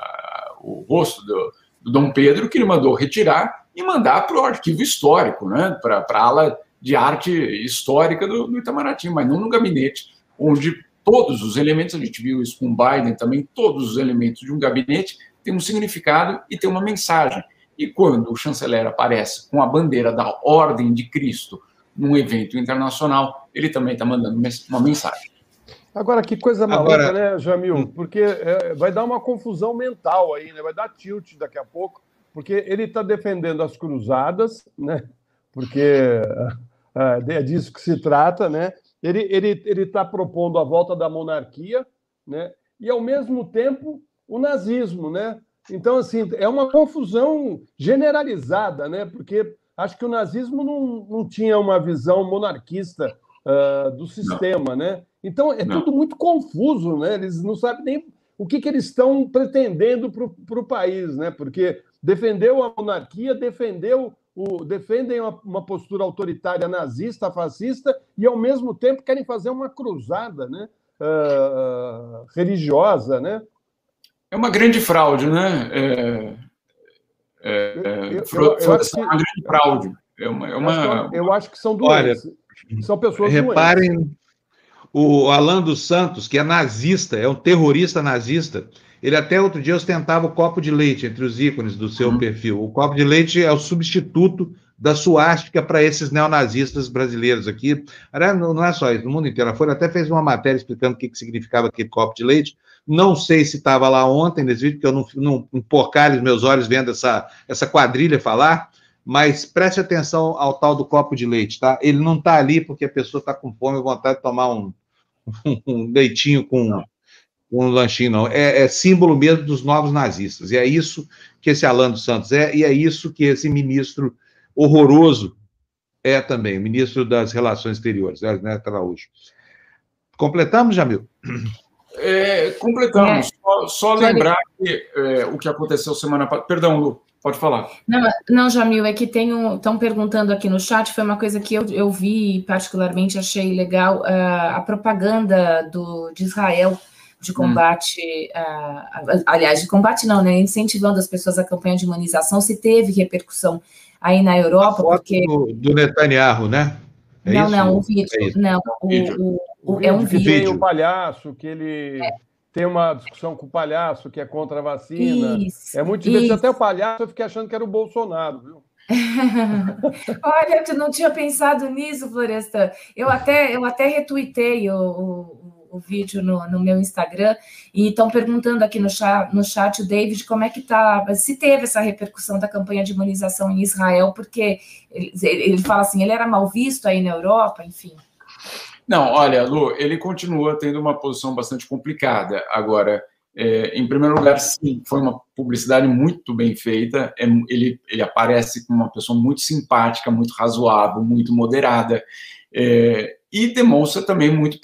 o rosto do, do Dom Pedro, que ele mandou retirar e mandar para o arquivo histórico, né, para a ala de arte histórica do, do Itamaraty, mas não no gabinete, onde todos os elementos, a gente viu isso com Biden também, todos os elementos de um gabinete têm um significado e têm uma mensagem. E quando o chanceler aparece com a bandeira da Ordem de Cristo num evento internacional, ele também está mandando uma mensagem. Agora, que coisa maluca, Agora... né, Jamil? Hum. Porque é, vai dar uma confusão mental aí, né? Vai dar tilt daqui a pouco, porque ele está defendendo as cruzadas, né? Porque é, é disso que se trata, né? Ele ele ele está propondo a volta da monarquia, né? E ao mesmo tempo o nazismo, né? Então assim é uma confusão generalizada, né? Porque acho que o nazismo não, não tinha uma visão monarquista uh, do sistema, não. né? Então é não. tudo muito confuso, né? Eles não sabem nem o que, que eles estão pretendendo para o país, né? Porque defendeu a monarquia, defendeu o, defendem uma, uma, postura autoritária nazista, fascista, e ao mesmo tempo querem fazer uma cruzada né? Uh, religiosa. Né? É uma grande fraude, né? É, é, eu, eu, eu acho que, uma grande fraude. É uma, é uma... Eu acho que são doentes. Olha, são pessoas reparem, doentes. o Alan dos Santos, que é nazista, é um terrorista nazista, Ele até outro dia ostentava o copo de leite entre os ícones do seu uhum. perfil. O copo de leite é o substituto da suástica para esses neonazistas brasileiros aqui. Não é só isso, no mundo inteiro. A Folha até fez uma matéria explicando o que, que significava aquele copo de leite. Não sei se estava lá ontem nesse vídeo, porque eu não, não emporcalho os meus olhos vendo essa, essa quadrilha falar, mas preste atenção ao tal do copo de leite, tá? Ele não está ali porque a pessoa está com fome e vontade de tomar um, [laughs] um leitinho com, com um lanchinho, não. É, é, símbolo mesmo dos novos nazistas. E é isso que esse Alan dos Santos é, e é isso que esse ministro horroroso é também, o ministro das Relações Exteriores, Ernesto Araújo. Completamos, Jamil? É, completamos. É. Só, só lembrar que, é, o que aconteceu semana passada. Perdão, Lu, pode falar. Não, não Jamil, é que tem estão perguntando aqui no chat, foi uma coisa que eu, eu vi particularmente achei legal, uh, a propaganda do, de Israel de combate, hum. uh, aliás, de combate não, né? Incentivando as pessoas à campanha de imunização, se teve repercussão aí na Europa, porque. Do, do Netanyahu, né? É não, isso? não, o vídeo. É não, o, o, o, o, é um vídeo. Tem o palhaço, que ele é. tem uma discussão com o palhaço que é contra a vacina. Isso, é muito divertido. Até o palhaço eu fiquei achando que era o Bolsonaro, viu? [laughs] Olha, tu não tinha pensado nisso, Floresta. Eu até, eu até retuitei o, o o vídeo no, no meu Instagram e estão perguntando aqui no chat, no chat, o David, como é que tá, se teve essa repercussão da campanha de imunização em Israel, porque ele, ele fala assim, ele era mal visto aí na Europa, enfim. Não, olha, Lu, ele continua tendo uma posição bastante complicada. Agora, é, em primeiro lugar, sim, foi uma publicidade muito bem feita. É, ele, ele aparece como uma pessoa muito simpática, muito razoável, muito moderada. É, e demonstra também muito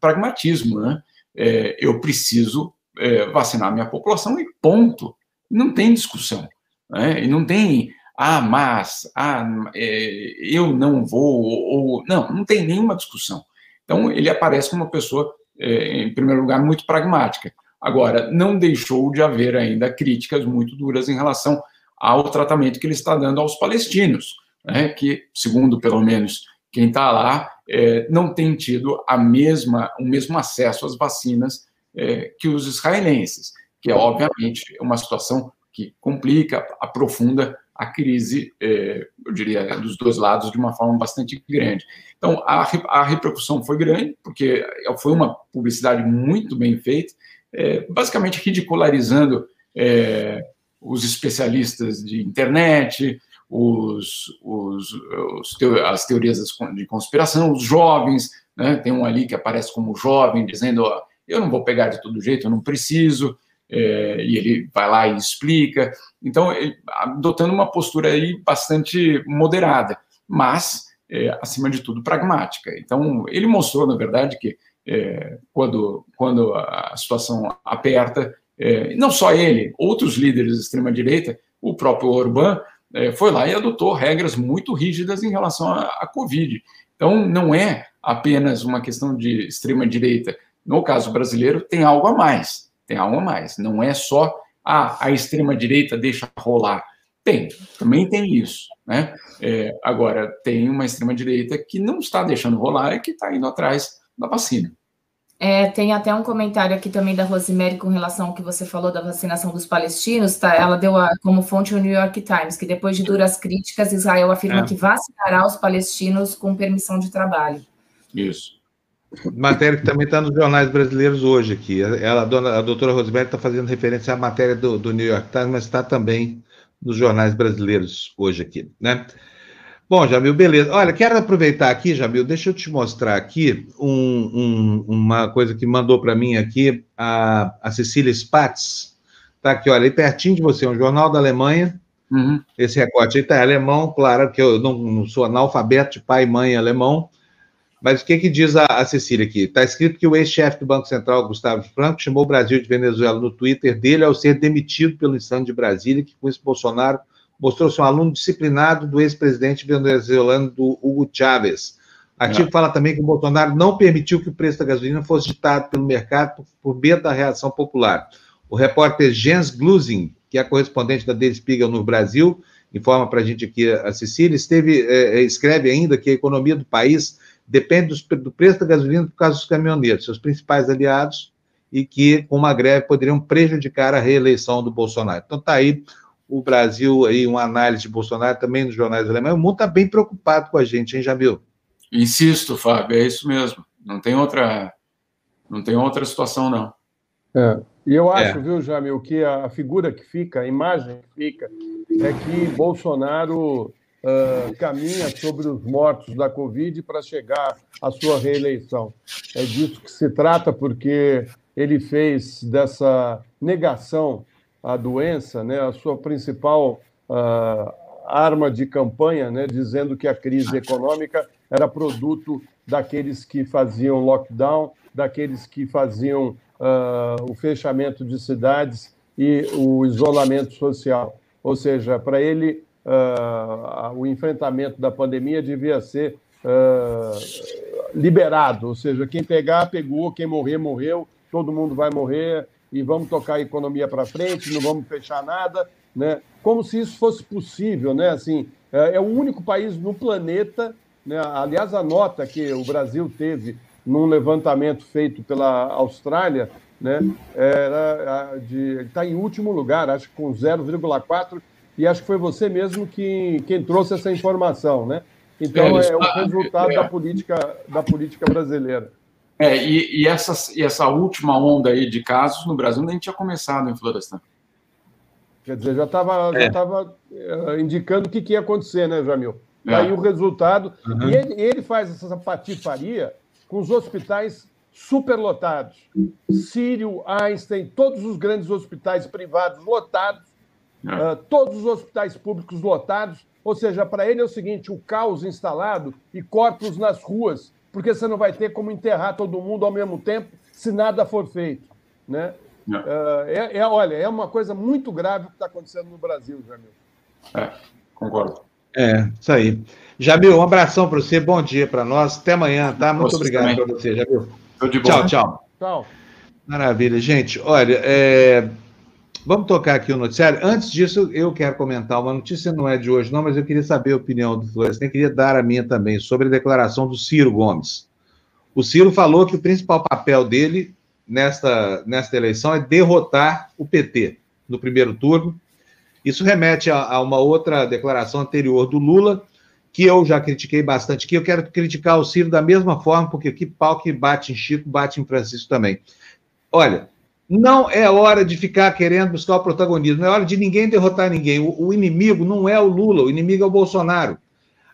pragmatismo. Né? É, eu preciso é, vacinar minha população e ponto. Não tem discussão. Né? E não tem, ah, mas, ah, é, eu não vou, ou. Não, não tem nenhuma discussão. Então, ele aparece como uma pessoa, é, em primeiro lugar, muito pragmática. Agora, não deixou de haver ainda críticas muito duras em relação ao tratamento que ele está dando aos palestinos, né, que, segundo pelo menos quem está lá, é, não tem tido a mesma, o mesmo acesso às vacinas é, que os israelenses, que é obviamente uma situação que complica, aprofunda a crise, é, eu diria, dos dois lados de uma forma bastante grande. Então, a, a repercussão foi grande, porque foi uma publicidade muito bem feita, é, basicamente ridicularizando é, os especialistas de internet, os, os, os teo, as teorias de conspiração, os jovens, né? tem um ali que aparece como jovem, dizendo: ó, eu não vou pegar de todo jeito, eu não preciso, é, e ele vai lá e explica. Então, ele, adotando uma postura aí bastante moderada, mas, é, acima de tudo, pragmática. Então, ele mostrou, na verdade, que é, quando, quando a situação aperta, é, não só ele, outros líderes da extrema-direita, o próprio Orbán, é, foi lá e adotou regras muito rígidas em relação à, Covid. Então, não é apenas uma questão de extrema-direita. No caso brasileiro, tem algo a mais. Tem algo a mais. Não é só ah, a extrema-direita deixa rolar. Tem, também tem isso. Né? É, agora, tem uma extrema-direita que não está deixando rolar e que está indo atrás da vacina. É, tem até um comentário aqui também da Rosemary com relação ao que você falou da vacinação dos palestinos, tá? Ela deu a, como fonte o New York Times, que depois de duras críticas, Israel afirma é. que vacinará os palestinos com permissão de trabalho. Isso. Matéria que também está nos jornais brasileiros hoje aqui. Ela, a, dona, a doutora Rosemary está fazendo referência à matéria do, do New York Times, mas está também nos jornais brasileiros hoje aqui, né? Bom, Jamil, beleza. Olha, quero aproveitar aqui, Jamil, deixa eu te mostrar aqui um, um, uma coisa que mandou para mim aqui a, a Cecília Spatz. Tá aqui, olha, aí pertinho de você, um jornal da Alemanha. Uhum. Esse recorte aí tá alemão, claro que eu não, não, sou analfabeto de pai e mãe alemão, mas o que, que diz a, a Cecília aqui? Está escrito que o ex-chefe do Banco Central, Gustavo Franco, chamou o Brasil de Venezuela no Twitter dele ao ser demitido pelo Estado de Brasília, que com isso Bolsonaro mostrou-se um aluno disciplinado do ex-presidente venezuelano do Hugo Chávez. Artigo é. fala também que o Bolsonaro não permitiu que o preço da gasolina fosse ditado pelo mercado por, por medo da reação popular. O repórter Jens Glusing, que é correspondente da Der Spiegel no Brasil, informa para a gente aqui a Cecília, esteve, é, é, escreve ainda que a economia do país depende dos, do preço da gasolina por causa dos caminhoneiros. Seus principais aliados e que, com uma greve, poderiam prejudicar a reeleição do Bolsonaro. Então, está aí o Brasil, aí, uma análise de Bolsonaro também nos jornais alemães. O mundo está bem preocupado com a gente, hein, Jamil? Insisto, Fábio, é isso mesmo. Não tem outra, não tem outra situação, não. É. E eu acho, é. viu, Jamil, que a figura que fica, a imagem que fica, é que Bolsonaro uh, caminha sobre os mortos da Covid para chegar à sua reeleição. É disso que se trata, porque ele fez dessa negação à doença né, a sua principal uh, arma de campanha, né, dizendo que a crise econômica era produto daqueles que faziam lockdown, daqueles que faziam uh, o fechamento de cidades e o isolamento social. Ou seja, para ele, uh, o enfrentamento da pandemia devia ser liberado, ou seja, quem pegar, pegou, quem morrer, morreu, todo mundo vai morrer e vamos tocar a economia para frente, não vamos fechar nada, né? Como se isso fosse possível, né? Assim, é, é o único país no planeta, né? Aliás, a nota que o Brasil teve num levantamento feito pela Austrália, né? Era de está em último lugar, acho que com 0,4 e acho que foi você mesmo que quem trouxe essa informação, né? Então é, é o resultado é. da política da política brasileira. É, e, e, essa, e essa última onda aí de casos no Brasil nem tinha começado em Florestan. Quer dizer, já estava é. já tava, uh, indicando o que, que, ia acontecer, né, Jamil? É. Daí o resultado. Uhum. E ele, ele, faz essa patifaria com os hospitais superlotados. Sírio, Einstein, todos os grandes hospitais privados lotados, uh, todos os hospitais públicos lotados. Ou seja, para ele é o seguinte: o caos instalado e corpos nas ruas porque você não vai ter como enterrar todo mundo ao mesmo tempo se nada for feito. Né? É, é, é olha, é uma coisa muito grave o que está acontecendo no Brasil, Jamil. É, concordo. É, isso aí. Jamil, um abração para você, bom dia para nós. Até amanhã, tá? Muito obrigado para você, Jamil. Tchau, tchau. Tchau. Maravilha, gente. Olha, é, Vamos tocar aqui o noticiário. Antes disso, eu quero comentar uma notícia, não é de hoje, não, mas eu queria saber a opinião do Florestan, eu queria dar a minha também sobre a declaração do Ciro Gomes. O Ciro falou que o principal papel dele nesta, nesta eleição é derrotar o PT no primeiro turno. Isso remete a, a uma outra declaração anterior do Lula, que eu já critiquei bastante aqui. Eu quero criticar o Ciro da mesma forma, porque que pau que bate em Chico, bate em Francisco também. Olha, não é hora de ficar querendo buscar o protagonismo, não é hora de ninguém derrotar ninguém. O, o, inimigo não é o Lula, o inimigo é o Bolsonaro.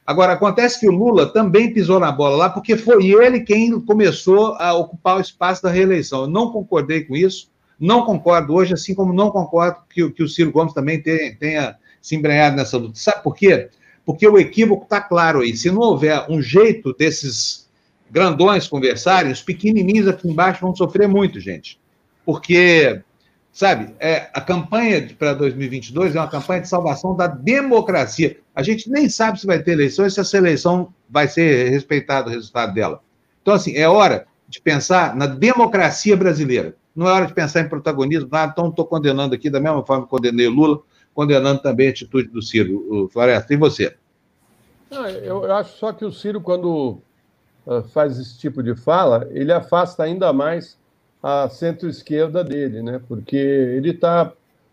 Agora, acontece que o Lula também pisou na bola lá, porque foi ele quem começou a ocupar o espaço da reeleição. Eu não concordei com isso, não concordo hoje, assim como não concordo que, que o Ciro Gomes também tenha, tenha se embrenhado nessa luta. Sabe por quê? Porque o equívoco está claro aí. Se não houver um jeito desses grandões conversarem, os pequenininhos aqui embaixo vão sofrer muito, gente porque, sabe, é, a campanha para 2022 é uma campanha de salvação da democracia. A gente nem sabe se vai ter eleição e se essa eleição vai ser respeitado o resultado dela. Então, assim, é hora de pensar na democracia brasileira. Não é hora de pensar em protagonismo, nada. Então, estou condenando aqui, da mesma forma que condenei Lula, condenando também a atitude do Ciro. Floresta, e você? eu acho só que o Ciro, quando uh, faz esse tipo de fala, ele afasta ainda mais a centro-esquerda dele, né? porque ele está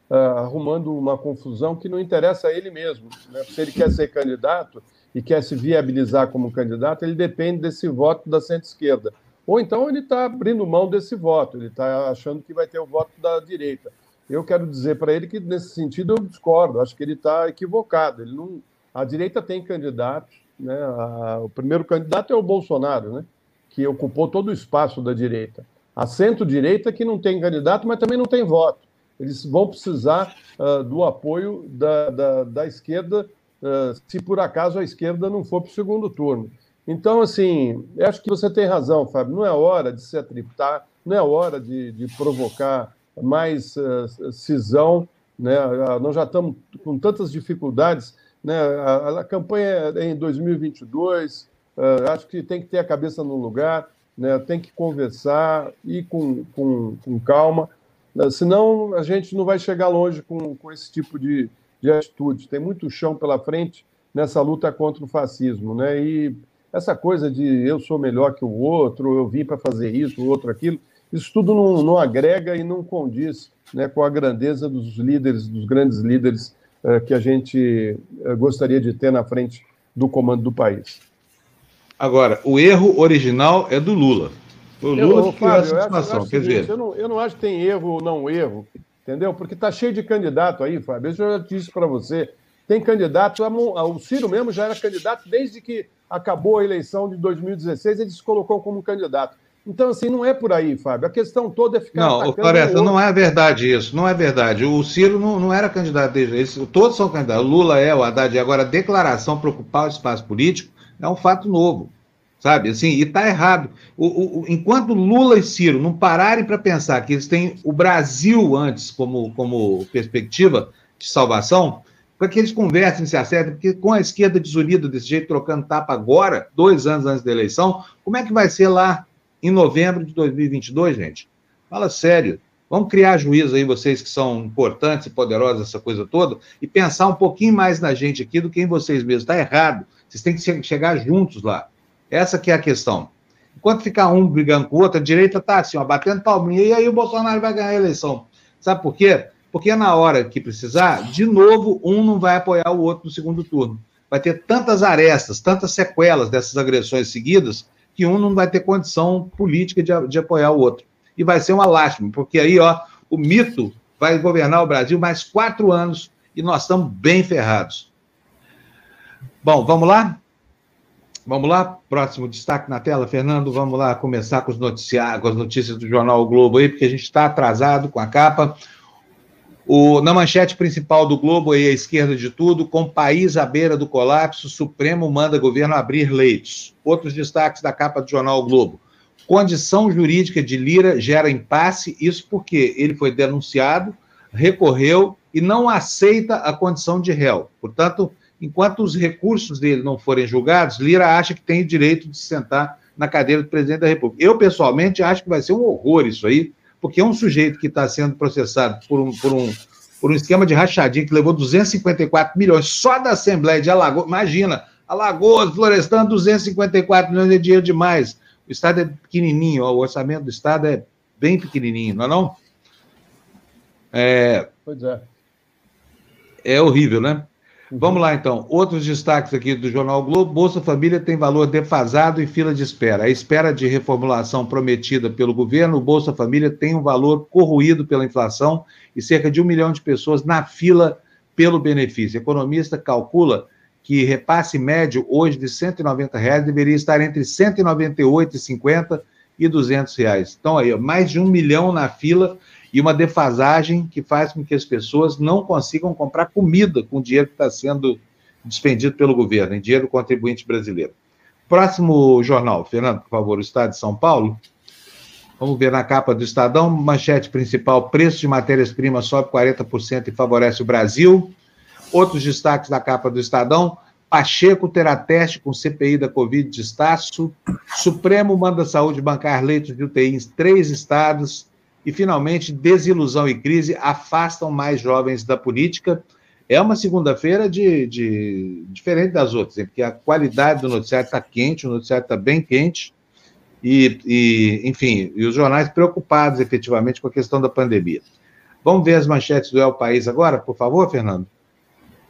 uh, ah, arrumando uma confusão que não interessa a ele mesmo. Né? Se ele quer ser candidato e quer se viabilizar como candidato, ele depende desse voto da centro-esquerda. Ou então ele está abrindo mão desse voto, ele está achando que vai ter o voto da direita. Eu quero dizer para ele que, nesse sentido, eu discordo, acho que ele está equivocado. Ele não... A direita tem candidatos, né? A... o primeiro candidato é o Bolsonaro, né? que ocupou todo o espaço da direita. A centro-direita que não tem candidato, mas também não tem voto. Eles vão precisar uh, do apoio da, da, da esquerda, uh, se por acaso a esquerda não for para o segundo turno. Então, assim, acho que você tem razão, Fábio. Não é hora de se atriptar, não é hora de, de provocar mais uh, cisão. Né? Nós já estamos com tantas dificuldades. Né? A, a campanha é em 2022, acho que tem que ter a cabeça no lugar né? tem que conversar e com, com, com calma, né? senão a gente não vai chegar longe com, com esse tipo de, de atitude. Tem muito chão pela frente nessa luta contra o fascismo. Né? E essa coisa de eu sou melhor que o outro, eu vim para fazer isso, o outro aquilo, isso tudo não, não agrega e não condiz né, com a grandeza dos líderes, dos grandes líderes uh, que a gente uh, gostaria de ter na frente do comando do país. Agora, o erro original é do Lula. O Lula eu, que criou essa situação. Quer dizer... eu, não, eu não acho que tem erro ou não erro, entendeu? Porque está cheio de candidato aí, Fábio. Eu já disse para você. Tem candidato, o Ciro mesmo já era candidato desde que acabou a eleição de 2016, ele se colocou como candidato. Então, assim, não é por aí, Fábio. A questão toda é ficar. Não, Floresta, não é verdade isso. Não é verdade. O Ciro não, não era candidato desde. Esse, todos são candidatos. O Lula é, o Haddad é. Agora, a declaração para ocupar o espaço político é um fato novo. Sabe? Assim, e está errado. O, o, enquanto Lula e Ciro não pararem para pensar que eles têm o Brasil antes como, como perspectiva de salvação, para que eles conversem, se acertem, porque com a esquerda desunida desse jeito, trocando tapa agora, dois anos antes da eleição, como é que vai ser lá em novembro de 2022, gente? Fala sério. Vamos criar juízo aí, vocês que são importantes e poderosos, essa coisa toda, e pensar um pouquinho mais na gente aqui do que em vocês mesmos. Está errado. Vocês têm que chegar juntos lá. Essa que é a questão. Enquanto ficar um brigando com o outro, a direita está assim, ó, batendo palminha, e aí o Bolsonaro vai ganhar a eleição. Sabe por quê? Porque na hora que precisar, de novo, um não vai apoiar o outro no segundo turno. Vai ter tantas arestas, tantas sequelas dessas agressões seguidas, que um não vai ter condição política de, de apoiar o outro. E vai ser uma lástima, porque aí, ó, o mito vai governar o Brasil mais quatro anos e nós estamos bem ferrados. Bom, vamos lá? Vamos lá? Próximo destaque na tela, Fernando. Vamos lá começar com, os com as notícias do Jornal o Globo aí, porque a gente está atrasado com a capa. O, na manchete principal do Globo, aí à esquerda de tudo, com país à beira do colapso, Supremo manda governo abrir leitos. Outros destaques da capa do jornal o Globo. Condição jurídica de Lira gera impasse, isso porque ele foi denunciado, recorreu e não aceita a condição de réu. Portanto, enquanto os recursos dele não forem julgados, Lira acha que tem o direito de sentar na cadeira do presidente da República. Eu, pessoalmente, acho que vai ser um horror isso aí, porque é um sujeito que está sendo processado por um, por, um, por um esquema de rachadinha que levou 254 milhões só da Assembleia de Alagoas. Imagina, Alagoas, Florestan, 254 milhões de dinheiro demais. O Estado é pequenininho, ó, o orçamento do Estado é bem pequenininho, não é não? É, pois é. É horrível, né? Vamos lá, então. Outros destaques aqui do Jornal Globo. Bolsa Família tem valor defasado e fila de espera. A espera de reformulação prometida pelo governo, o Bolsa Família tem um valor corroído pela inflação e cerca de um milhão de pessoas na fila pelo benefício. O economista calcula que repasse médio hoje de 190 reais deveria estar entre R$ 198,50 e 200 reais. Então, aí, mais de um milhão na fila e uma defasagem que faz com que as pessoas não consigam comprar comida com o dinheiro que está sendo despendido pelo governo, em dinheiro do contribuinte brasileiro. Próximo jornal, Fernando, por favor, o Estado de São Paulo. Vamos ver na capa do Estadão, manchete principal: preço de matérias-primas sobe 40% e favorece o Brasil. Outros destaques da capa do Estadão: Pacheco terá teste com CPI da Covid de Estácio. Supremo manda saúde bancar leitos de UTI em três estados. E, finalmente, desilusão e crise afastam mais jovens da política. É uma segunda-feira de, de, diferente das outras, porque a qualidade do noticiário está quente, o noticiário está bem quente, e, e, enfim, e os jornais preocupados efetivamente com a questão da pandemia. Vamos ver as manchetes do El País agora, por favor, Fernando?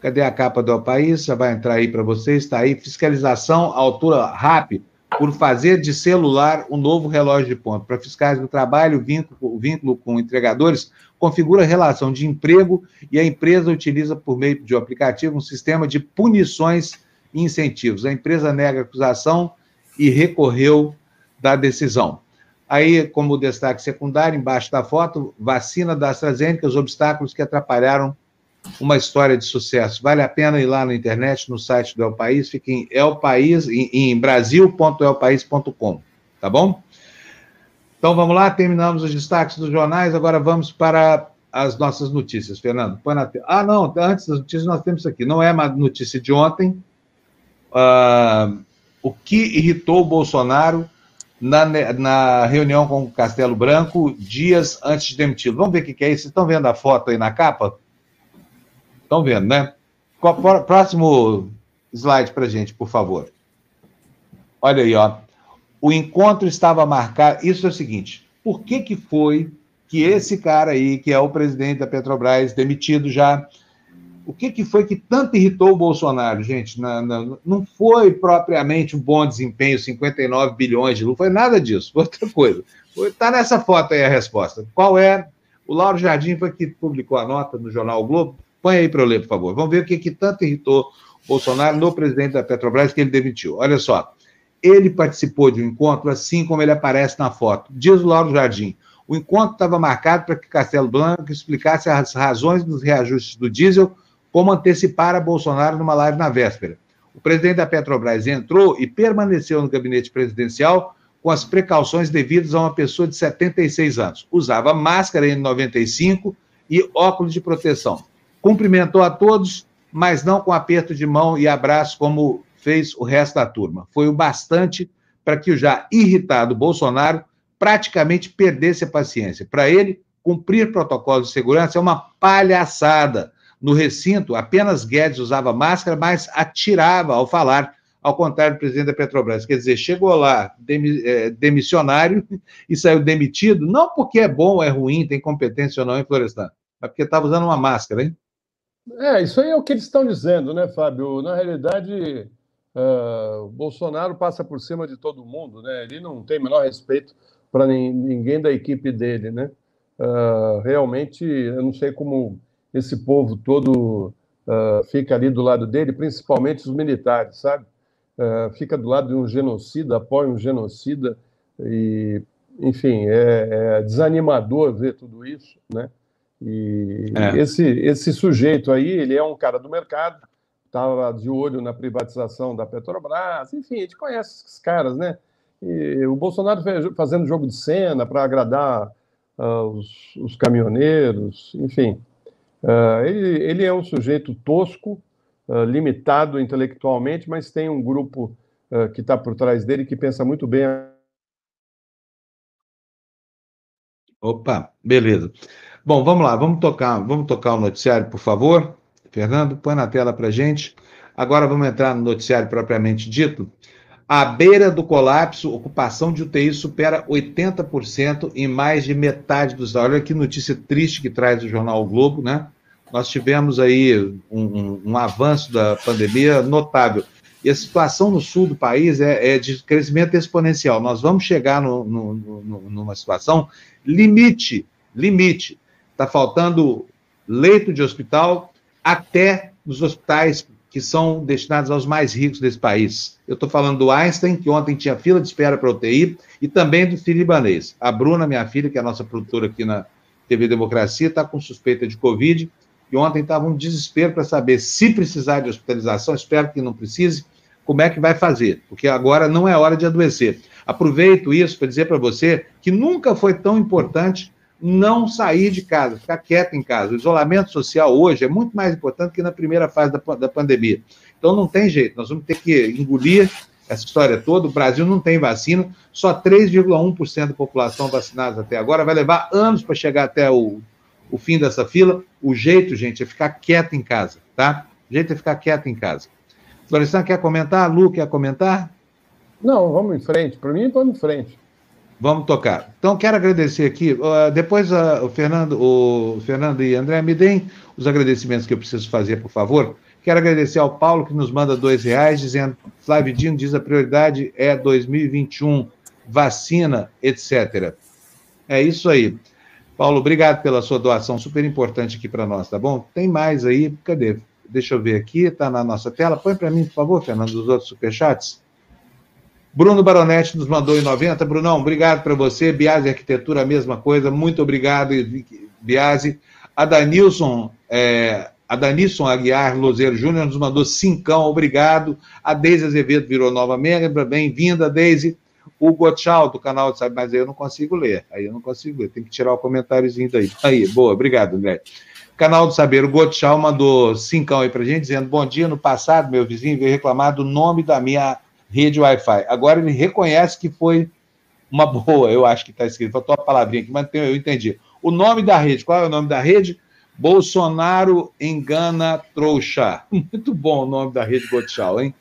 Cadê a capa do El País? Já vai entrar aí para vocês, está aí. Fiscalização, altura rápida por fazer de celular um novo relógio de ponto. Para fiscais do trabalho, o vínculo, vínculo com entregadores configura relação de emprego e a empresa utiliza, por meio de um aplicativo, um sistema de punições e incentivos. A empresa nega a acusação e recorreu da decisão. Aí, como destaque secundário, embaixo da foto, vacina da AstraZeneca, os obstáculos que atrapalharam uma história de sucesso. Vale a pena ir lá na internet, no site do El País, fica em El País, em, em brasil.elpaís.com, tá bom? Então vamos lá, terminamos os destaques dos jornais, agora vamos para as nossas notícias. Fernando, põe na tela. Ah, não, antes das notícias nós temos isso aqui. Não é uma notícia de ontem. Uh, o que irritou o Bolsonaro na, na reunião com o Castelo Branco dias antes de demiti-lo. Vamos ver o que é isso. Vocês estão vendo a foto aí na capa? Estão vendo, né? Próximo slide para gente, por favor. Olha aí, ó. O encontro estava marcado. Isso é o seguinte: por que, que foi que esse cara aí, que é o presidente da Petrobras, demitido já, o que, que foi que tanto irritou o Bolsonaro, gente? Não foi propriamente um bom desempenho, 59 bilhões de lucro, foi nada disso, foi outra coisa. Está nessa foto aí a resposta. Qual é? O Lauro Jardim foi que publicou a nota no jornal o Globo. Põe aí para eu ler, por favor. Vamos ver o que, que tanto irritou Bolsonaro no presidente da Petrobras que ele demitiu. Olha só. Ele participou de um encontro assim como ele aparece na foto. Diz o Lauro Jardim. O encontro estava marcado para que Castelo Branco explicasse as razões dos reajustes do diesel como antecipar a Bolsonaro numa live na véspera. O presidente da Petrobras entrou e permaneceu no gabinete presidencial com as precauções devidas a uma pessoa de 76 anos. Usava máscara em 95 e óculos de proteção. Cumprimentou a todos, mas não com aperto de mão e abraço como fez o resto da turma. Foi o bastante para que o já irritado Bolsonaro praticamente perdesse a paciência. Para ele, cumprir protocolos de segurança é uma palhaçada no recinto, apenas Guedes usava máscara, mas atirava ao falar, ao contrário do presidente da Petrobras. Quer dizer, chegou lá é, demissionário [laughs] e saiu demitido, não porque é bom ou é ruim, tem competência ou não em Florestan, mas porque estava usando uma máscara, hein? É, isso aí é o que eles estão dizendo, né, Fábio? Na realidade, uh, Bolsonaro passa por cima de todo mundo, né? Ele não tem o menor respeito para ninguém da equipe dele, né? Uh, realmente, eu não sei como esse povo todo uh, fica ali do lado dele, principalmente os militares, sabe? Uh, fica do lado de um genocida, apoia um genocida, e, enfim, é, é desanimador ver tudo isso, né? E é. esse, esse sujeito aí, ele é um cara do mercado, estava de olho na privatização da Petrobras, enfim, a gente conhece esses caras, né? E o Bolsonaro fazendo jogo de cena para agradar uh, os, os caminhoneiros, enfim. Uh, ele, ele, é um sujeito tosco, uh, limitado intelectualmente, mas tem um grupo que está por trás dele que pensa muito bem. Opa, beleza. Bom, vamos lá, vamos tocar, vamos tocar o noticiário, por favor. Fernando, põe na tela para gente. Agora vamos entrar no noticiário propriamente dito. À beira do colapso, ocupação de UTI supera 80% em mais de metade dos. Olha que notícia triste que traz o jornal o Globo, né? Nós tivemos aí um, um, um, avanço da pandemia notável. E a situação no sul do país é, é de crescimento exponencial. Nós vamos chegar no, no, no, numa situação limite, limite. Está faltando leito de hospital até nos hospitais que são destinados aos mais ricos desse país. Eu estou falando do Einstein, que ontem tinha fila de espera para UTI, e também do Sírio-Libanês. A Bruna, minha filha, que é a nossa produtora aqui na TV Democracia, está com suspeita de Covid, e ontem estava um desespero para saber se precisar de hospitalização, espero que não precise, como é que vai fazer, porque agora não é hora de adoecer. Aproveito isso para dizer para você que nunca foi tão importante não sair de casa, ficar quieto em casa. O isolamento social hoje é muito mais importante que na primeira fase da, da pandemia. Então não tem jeito, nós vamos ter que engolir essa história toda. O Brasil não tem vacina, só 3,1% da população vacinada até agora. Vai levar anos para chegar até o, o fim dessa fila. O jeito, gente, é ficar quieto em casa, tá? O jeito é ficar quieto em casa. Florestan quer comentar? Lu quer comentar? Não, vamos em frente. Para mim, vamos em frente. Vamos tocar. Então, quero agradecer aqui. Uh, depois, uh, o, Fernando, o Fernando e André, me deem os agradecimentos que eu preciso fazer, por favor. Quero agradecer ao Paulo, que nos manda dois reais, dizendo: Flávio Dino diz a prioridade é 2021, vacina, etc. É isso aí. Paulo, obrigado pela sua doação, super importante aqui para nós, tá bom? Tem mais aí, cadê? Deixa eu ver aqui, está na nossa tela. Põe para mim, por favor, Fernando, os outros superchats. Bruno Baronetti nos mandou em 90. Brunão, obrigado para você. Biase Arquitetura, a mesma coisa. Muito obrigado, Biase. A Danilson, é, a Danilson Aguiar Lozeiro Júnior nos mandou cincão, obrigado. A Deise Azevedo virou nova membro, bem-vinda, Deise. O Gotchal, do canal Sabe, mas aí eu não consigo ler. Aí eu não consigo ler, tem que tirar o comentáriozinho daí. Aí, boa, obrigado, André. Canal do Saber, o Gotchal mandou cincão aí pra gente, dizendo: Bom dia, no passado, meu vizinho veio reclamar do nome da minha rede Wi-Fi. Agora ele reconhece que foi uma boa, eu acho que está escrito, faltou a palavrinha aqui, mas eu entendi. O nome da rede, qual é o nome da rede? Bolsonaro engana trouxa. [laughs] Muito bom o nome da rede Gotchal, hein?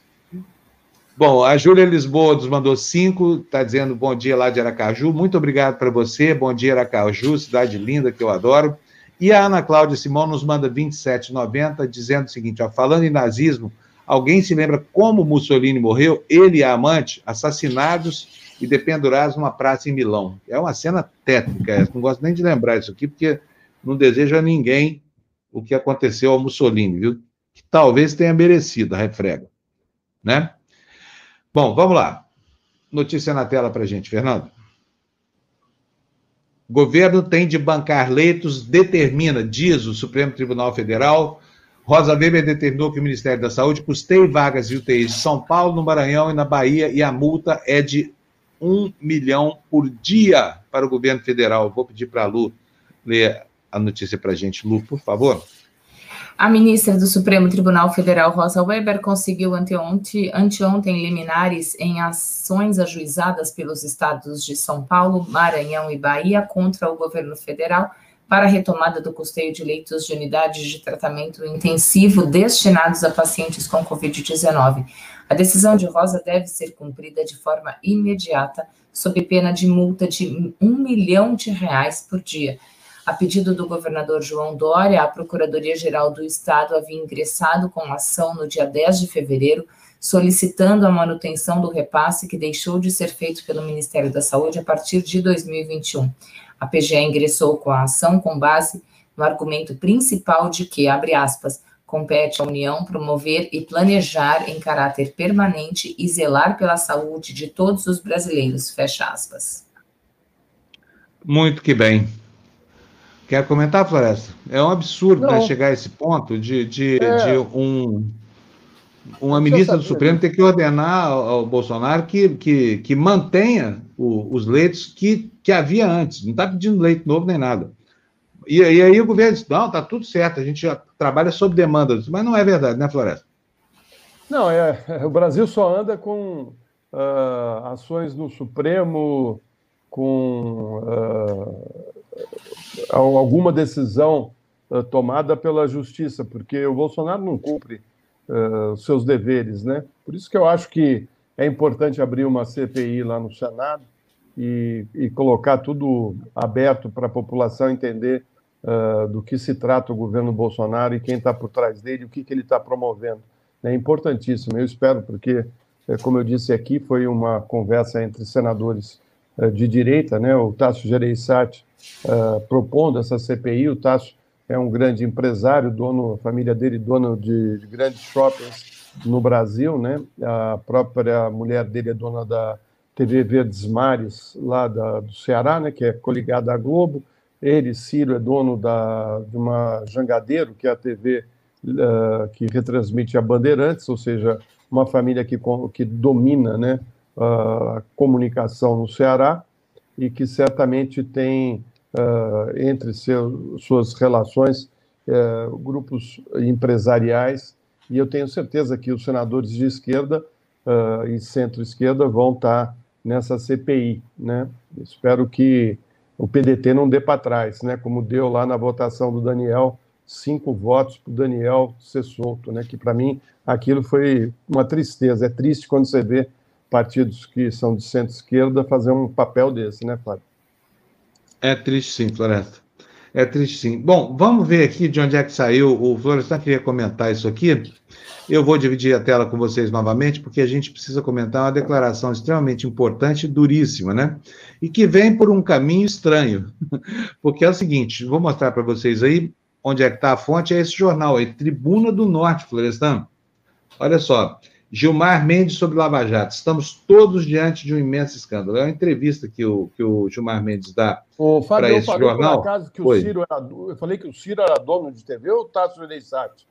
Bom, a Júlia Lisboa nos mandou cinco, está dizendo bom dia lá de Aracaju. Muito obrigado para você. Bom dia, Aracaju, cidade linda que eu adoro. E a Ana Cláudia Simão nos manda 27,90, dizendo o seguinte: ó, falando em nazismo, alguém se lembra como Mussolini morreu? Ele e a amante, assassinados e dependurados numa praça em Milão. É uma cena tétrica, não gosto nem de lembrar isso aqui, porque não desejo a ninguém o que aconteceu ao Mussolini, viu? Que talvez tenha merecido a refrega, né? Bom, vamos lá. Notícia na tela para gente, Fernando. Governo tem de bancar leitos, determina, diz o Supremo Tribunal Federal. Rosa Weber determinou que o Ministério da Saúde custeie vagas de UTIs de São Paulo, no Maranhão e na Bahia, e a multa é de um milhão por dia para o governo federal. Vou pedir para a Lu ler a notícia para a gente. Lu, por favor. A ministra do Supremo Tribunal Federal, Rosa Weber, conseguiu anteontem, anteontem liminares em ações ajuizadas pelos estados de São Paulo, Maranhão e Bahia contra o governo federal para a retomada do custeio de leitos de unidades de tratamento intensivo destinados a pacientes com Covid-19. A decisão de Rosa deve ser cumprida de forma imediata, sob pena de multa de um milhão de reais por dia a pedido do governador João Dória, a Procuradoria-Geral do Estado havia ingressado com ação no dia 10 de fevereiro, solicitando a manutenção do repasse que deixou de ser feito pelo Ministério da Saúde a partir de 2021. A PGE ingressou com a ação com base no argumento principal de que, abre aspas, compete à União promover e planejar em caráter permanente e zelar pela saúde de todos os brasileiros, fecha aspas. Muito que bem. Quer comentar, Floresta? É um absurdo né, chegar a esse ponto de, de, é. de um, uma ministra do Supremo ter que ordenar ao, ao Bolsonaro que, que, que mantenha o, os leitos que, que havia antes. Não está pedindo leito novo nem nada. E, e, aí o governo diz: não, está tudo certo, a gente já trabalha sob demanda. Mas não é verdade, né, Floresta? Não, é, o Brasil só anda com uh, ações no Supremo, com. Uh, alguma decisão uh, tomada pela justiça, porque o Bolsonaro não cumpre uh, seus deveres, né? Por isso que eu acho que é importante abrir uma CPI lá no Senado e, e colocar tudo aberto para a população entender uh, do que se trata o governo Bolsonaro e quem está por trás dele, o que, que ele está promovendo. É importantíssimo, eu espero, porque, como eu disse aqui, foi uma conversa entre senadores de direita, né? O Tasso Gereissati uh, propondo essa CPI. O Tasso é um grande empresário, dono, a família dele dono de, de, grandes shoppings no Brasil, né? A própria mulher dele é dona da TV Verdes Mares, lá da, do Ceará, né? Que é coligada à Globo. Ele, Ciro, é dono da, de uma Jangadeiro, que é a TV uh, ah, que retransmite a Bandeirantes, ou seja, uma família que, que domina né, a comunicação no Ceará e que certamente tem uh, entre seu, suas relações, uh, grupos empresariais, e eu tenho certeza que os senadores de esquerda uh, e centro-esquerda vão estar nessa CPI. Né? Espero que o PDT não dê para trás, né? como deu lá na votação do Daniel, cinco votos para o Daniel ser solto, né? que para mim aquilo foi uma tristeza. É triste quando você vê partidos que são de centro-esquerda fazer um papel desse, né, Flávio? É triste sim, Floresta. É triste sim. Bom, vamos ver aqui de onde é que saiu. O Florestan queria comentar isso aqui. Eu vou dividir a tela com vocês novamente, porque a gente precisa comentar uma declaração extremamente importante duríssima, né? E que vem por um caminho estranho. [laughs] Porque é o seguinte: vou mostrar para vocês aí onde é que está a fonte. É esse jornal aí, Tribuna do Norte, Florestan. Olha só. Gilmar Mendes sobre Lava Jato. Estamos todos diante de um imenso escândalo. É uma entrevista que o, que o Gilmar Mendes dá para esse falei, jornal. Por acaso que o Ciro era, eu falei que o Ciro era dono de TV ou Tasso Gereissati?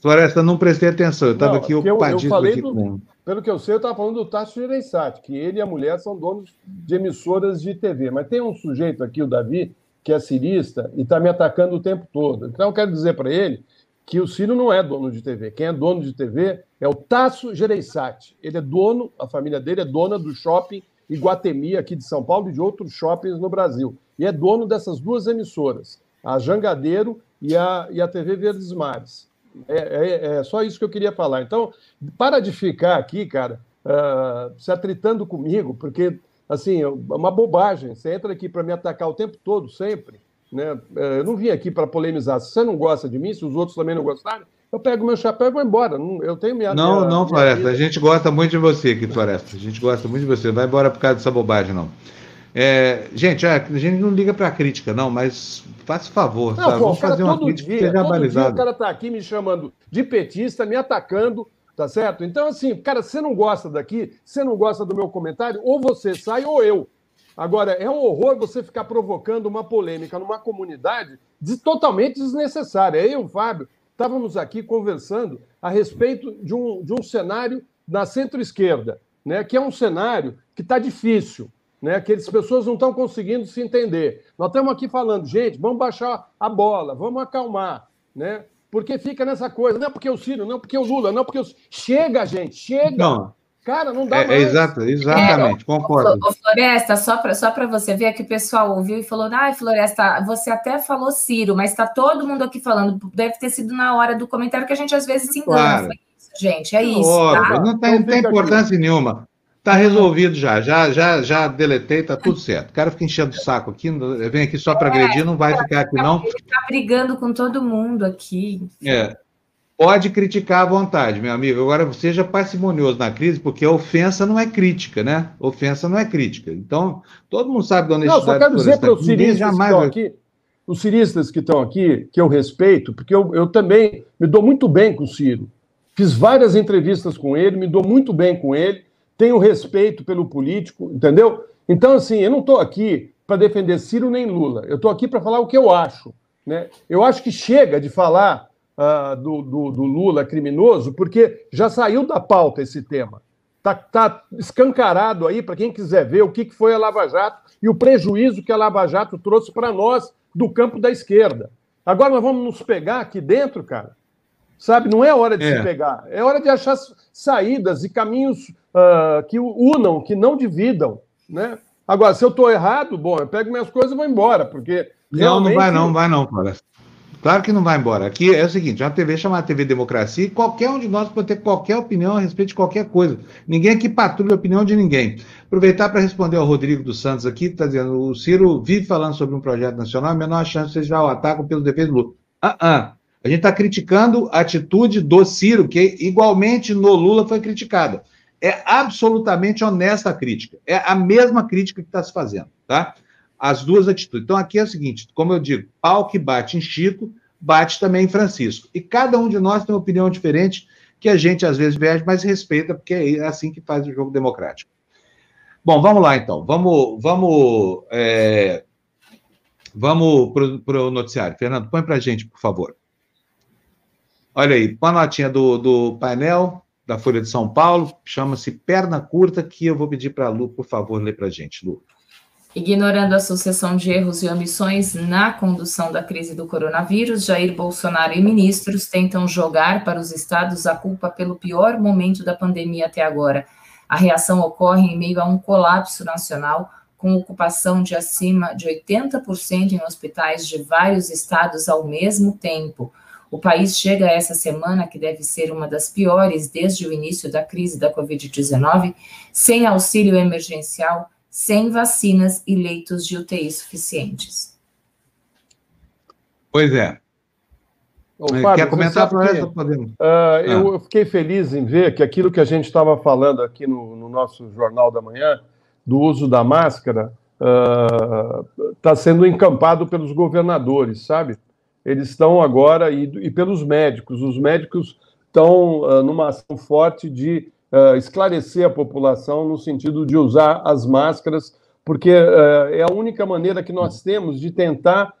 Floresta, não prestei atenção. Eu estava aqui ocupadíssimo aqui do, com... Pelo que eu sei, eu estava falando do Tasso Gereissati, que ele e a mulher são donos de emissoras de TV. Mas tem um sujeito aqui, o Davi, que é cirista e está me atacando o tempo todo. Então, eu quero dizer para ele que o Ciro não é dono de TV. Quem é dono de TV é o Tasso Gereissati. Ele é dono, a família dele é dona do shopping Iguatemi aqui de São Paulo e de outros shoppings no Brasil. E é dono dessas duas emissoras, a Jangadeiro e a, e a TV Verdes Mares. É, é, é, só isso que eu queria falar. Então, para de ficar aqui, cara, uh, se atritando comigo, porque, assim, é uma bobagem. Você entra aqui para me atacar o tempo todo, sempre. Né? É, eu não vim aqui para polemizar. Se você não gosta de mim, se os outros também não gostarem, eu pego meu chapéu e vou embora. Eu tenho minha. Não, minha, não, minha Floresta. Vida. A gente gosta muito de você aqui, Floresta. A gente gosta muito de você. Vai embora por causa dessa bobagem, não. É, gente, a gente não liga para crítica, não, mas faça favor, não? Pô, Vamos fazer uma crítica dia, seja. O cara está aqui me chamando de petista, me atacando, tá certo? Então, assim, cara, você não gosta daqui, você não gosta do meu comentário, ou você sai ou eu. Agora, é um horror você ficar provocando uma polêmica numa comunidade de, totalmente desnecessária. Eu e o Fábio estávamos aqui conversando a respeito de um, de um cenário da centro-esquerda, né, que é um cenário que está difícil né, que as pessoas não estão conseguindo se entender. Nós estamos aqui falando, gente, vamos baixar a bola, vamos acalmar, né? Porque fica nessa coisa, não porque o Ciro, não porque o Lula, não porque o... Chega, gente, chega! Não. Cara, não dá é, é mais. É exato, exatamente, é, concordo. Ô, Floresta, só para só você ver que o pessoal ouviu e falou, ai, Floresta, você até falou Ciro, mas está todo mundo aqui falando, deve ter sido na hora do comentário que a gente às vezes se engana. Claro. Isso, gente, é isso. Óbvio, tá? Não tem, não tem importância aqui. nenhuma. Tá resolvido já, já, já, já deletei, tá tudo certo. O cara fica enchendo o saco aqui, vem aqui só para agredir, não vai ficar aqui não. Ele tá brigando com todo mundo aqui. É. Pode criticar à vontade, meu amigo. Agora seja parcimonioso na crise, porque a ofensa não é crítica, né? Ofensa não é crítica. Então, todo mundo sabe da honestidade. Não, só quero dizer para os ciristas jamais... que estão aqui, os ciristas que estão aqui, que eu respeito, porque eu, eu também me dou muito bem com o Ciro. Fiz várias entrevistas com ele, me dou muito bem com ele tenho respeito pelo político, entendeu? Então, assim, eu não estou aqui para defender Ciro nem Lula, eu estou aqui para falar o que eu acho. Né? Eu acho que chega de falar uh, do, do, do, Lula criminoso, porque já saiu da pauta esse tema. Está tá escancarado aí para quem quiser ver o que, que foi a Lava Jato e o prejuízo que a Lava Jato trouxe para nós do campo da esquerda. Agora nós vamos nos pegar aqui dentro, cara, sabe? Não é hora de é. se pegar, é hora de achar saídas e caminhos uh, que unam, que não dividam, né? Agora, se eu estou errado, bom, eu pego minhas coisas e vou embora, porque não, não vai não, vai não, cara. Claro que não vai embora. Aqui é o seguinte, uma TV chamada TV Democracia e qualquer um de nós pode ter qualquer opinião a respeito de qualquer coisa. Ninguém aqui patrulha a opinião de ninguém. Aproveitar para responder ao Rodrigo dos Santos aqui, está dizendo, o Ciro vive falando sobre um projeto nacional, a menor chance vocês já o atacam pelo defesa do Lula. Ah, ah. A gente está criticando a atitude do Ciro, que igualmente no Lula foi criticada. É absolutamente honesta a crítica. É a mesma crítica que está se fazendo, tá? As duas atitudes. Então, aqui é o seguinte: como eu digo, pau que bate em Chico, bate também em Francisco. E cada um de nós tem uma opinião diferente, que a gente às vezes viaja, mas respeita, porque é assim que faz o jogo democrático. Bom, vamos lá então. Vamos, vamos, é... vamos para o noticiário. Fernando, põe para a gente, por favor. Olha aí, uma notinha do, do painel da Folha de São Paulo, chama-se Perna Curta, que eu vou pedir para a Lu, por favor, ler para a gente, Lu. Ignorando a sucessão de erros e omissões na condução da crise do coronavírus, Jair Bolsonaro e ministros tentam jogar para os estados a culpa pelo pior momento da pandemia até agora. A reação ocorre em meio a um colapso nacional, com ocupação de acima de 80% em hospitais de vários estados ao mesmo tempo. O país chega a essa semana, que deve ser uma das piores desde o início da crise da Covid-19, sem auxílio emergencial, sem vacinas e leitos de UTI suficientes. Pois é. Ô, Fábio, Quer comentar para? Podemos. Uh, ah. Eu fiquei feliz em ver que aquilo que a gente estava falando aqui no, no, nosso Jornal da Manhã, do uso da máscara, está uh, sendo encampado pelos governadores, sabe? eles estão agora, e, e pelos médicos, os médicos estão uh, numa ação forte de uh, esclarecer a população no sentido de usar as máscaras, porque uh, é a única maneira que nós temos de tentar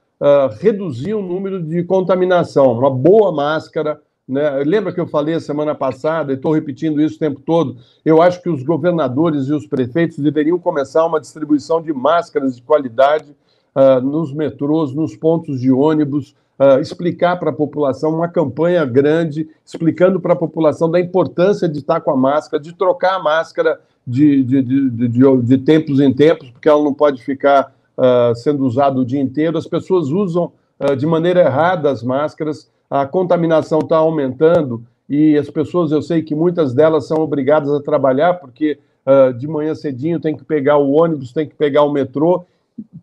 reduzir o número de contaminação. Uma boa máscara, né? Lembra que eu falei semana passada, e estou repetindo isso o tempo todo? Eu acho que os governadores e os prefeitos deveriam começar uma distribuição de máscaras de qualidade uh, nos metrôs, nos pontos de ônibus, uh, explicar para a população uma campanha grande, explicando para a população da importância de estar com a máscara, de trocar a máscara de, de, de, de, de tempos em tempos, porque ela não pode ficar uh, sendo usada o dia inteiro. As pessoas usam uh, de maneira errada as máscaras. a contaminação está aumentando e as pessoas, eu sei que muitas delas são obrigadas a trabalhar porque uh, de manhã cedinho tem que pegar o ônibus, tem que pegar o metrô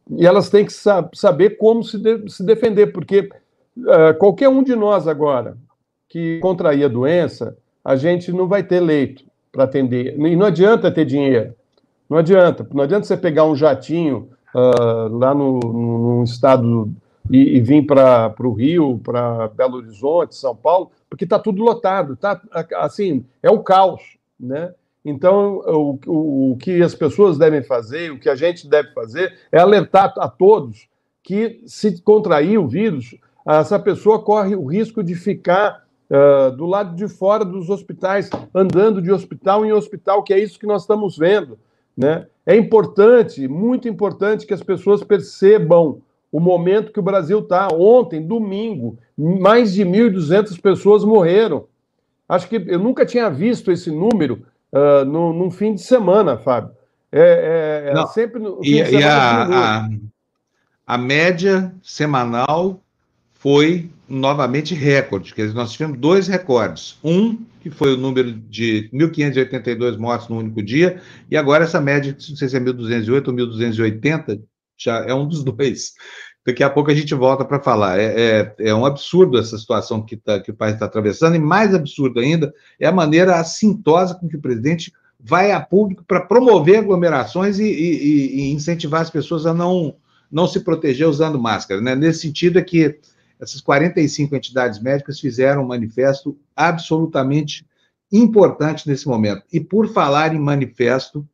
e elas têm que sa saber como se, de se defender, porque uh, qualquer um de nós agora que contrair a doença, a gente não vai ter leito para atender. E não adianta ter dinheiro. Não adianta. Não adianta você pegar um jatinho uh, lá no, no, no, estado e, e vir para o Rio, para Belo Horizonte, São Paulo, porque está tudo lotado. Tá, assim, é o caos. Né? Então, o, o, o que as pessoas devem fazer, o que a gente deve fazer, é alertar a todos que, se contrair o vírus, essa pessoa corre o risco de ficar uh, do lado de fora dos hospitais, andando de hospital em hospital, que é isso que nós estamos vendo. Né? É importante, muito importante, que as pessoas percebam o momento que o Brasil está. Ontem, domingo, mais de 1.200 pessoas morreram. Acho que eu nunca tinha visto esse número uh, no, num fim de semana, Fábio. É, é, é sempre no fim e, de semana. E a, a, a média semanal foi novamente recorde. Quer dizer, nós tivemos dois recordes. Um, que foi o número de 1.582 mortes no único dia, e agora essa média, não sei se é 1.208 ou 1.280, já é um dos [laughs] dois. Daqui a pouco a gente volta para falar. É, é, é, um absurdo essa situação que, tá, que o país está atravessando, e mais absurdo ainda é a maneira assintosa com que o presidente vai a público para promover aglomerações e, e, e, incentivar as pessoas a não, não se proteger usando máscara. Né? Nesse sentido é que essas 45 entidades médicas fizeram um manifesto absolutamente importante nesse momento. E por falar em manifesto,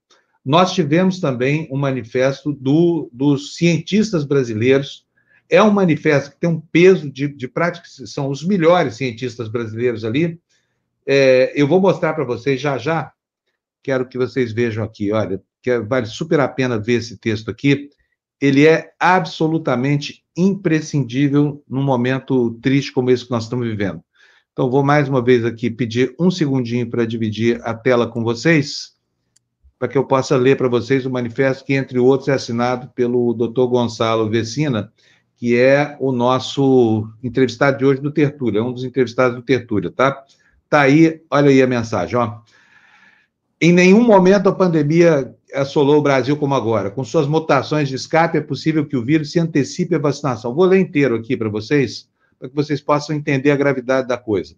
nós tivemos também um manifesto do, dos cientistas brasileiros. É um manifesto que tem um peso de, de prática, são os melhores cientistas brasileiros ali. É, eu vou mostrar para vocês já já. Quero que vocês vejam aqui, olha, que vale super a pena ver esse texto aqui ele é absolutamente imprescindível num momento triste como esse que nós estamos vivendo. Então, vou mais uma vez aqui pedir um segundinho para dividir a tela com vocês, para que eu possa ler para vocês o manifesto que, entre outros, é assinado pelo Dr. Gonçalo Vecina, que é o nosso entrevistado de hoje do Tertúlia, é um dos entrevistados do Tertúlia, tá? Tá aí, olha aí a mensagem, ó. Em nenhum momento a pandemia assolou o Brasil como agora. Com suas mutações de escape, é possível que o vírus se antecipe à vacinação. Vou ler inteiro aqui para vocês, para que vocês possam entender a gravidade da coisa.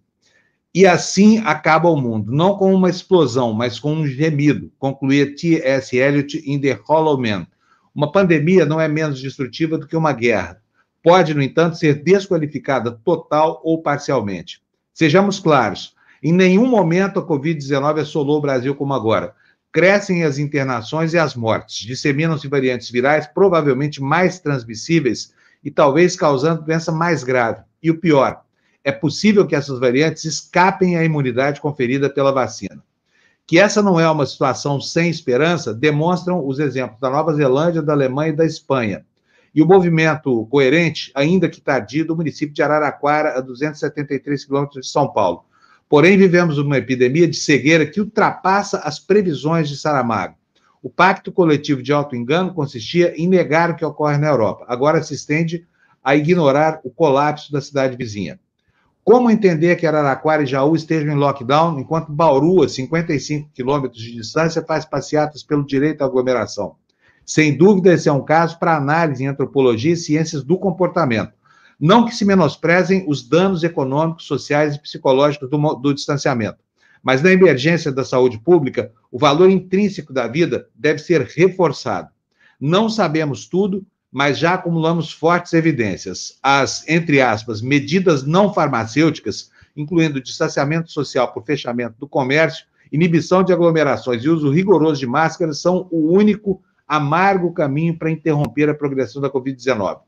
E assim acaba o mundo, não com uma explosão, mas com um gemido, concluía T.S. Eliot em The Hollow Man. Uma pandemia não é menos destrutiva do que uma guerra. Pode, no entanto, ser desqualificada total ou parcialmente. Sejamos claros, em nenhum momento a Covid-19 assolou o Brasil como agora crescem as internações e as mortes, disseminam-se variantes virais provavelmente mais transmissíveis e talvez causando doença mais grave. E o pior, é possível que essas variantes escapem à imunidade conferida pela vacina. Que essa não é uma situação sem esperança, demonstram os exemplos da Nova Zelândia, da Alemanha e da Espanha. E o movimento coerente, ainda que tardio, do município de Araraquara, a 273 quilômetros de São Paulo Porém, vivemos uma epidemia de cegueira que ultrapassa as previsões de Saramago. O pacto coletivo de auto-engano consistia em negar o que ocorre na Europa. Agora se estende a ignorar o colapso da cidade vizinha. Como entender que Araraquara e Jaú estejam em lockdown, enquanto Bauru, a 55 quilômetros de distância, faz passeatas pelo direito à aglomeração? Sem dúvida, esse é um caso para análise em antropologia e ciências do comportamento. Não que se menosprezem os danos econômicos, sociais e psicológicos do, do distanciamento, mas na emergência da saúde pública, o valor intrínseco da vida deve ser reforçado. Não sabemos tudo, mas já acumulamos fortes evidências. As, entre aspas, medidas não farmacêuticas, incluindo distanciamento social por fechamento do comércio, inibição de aglomerações e uso rigoroso de máscaras, são o único amargo caminho para interromper a progressão da Covid-19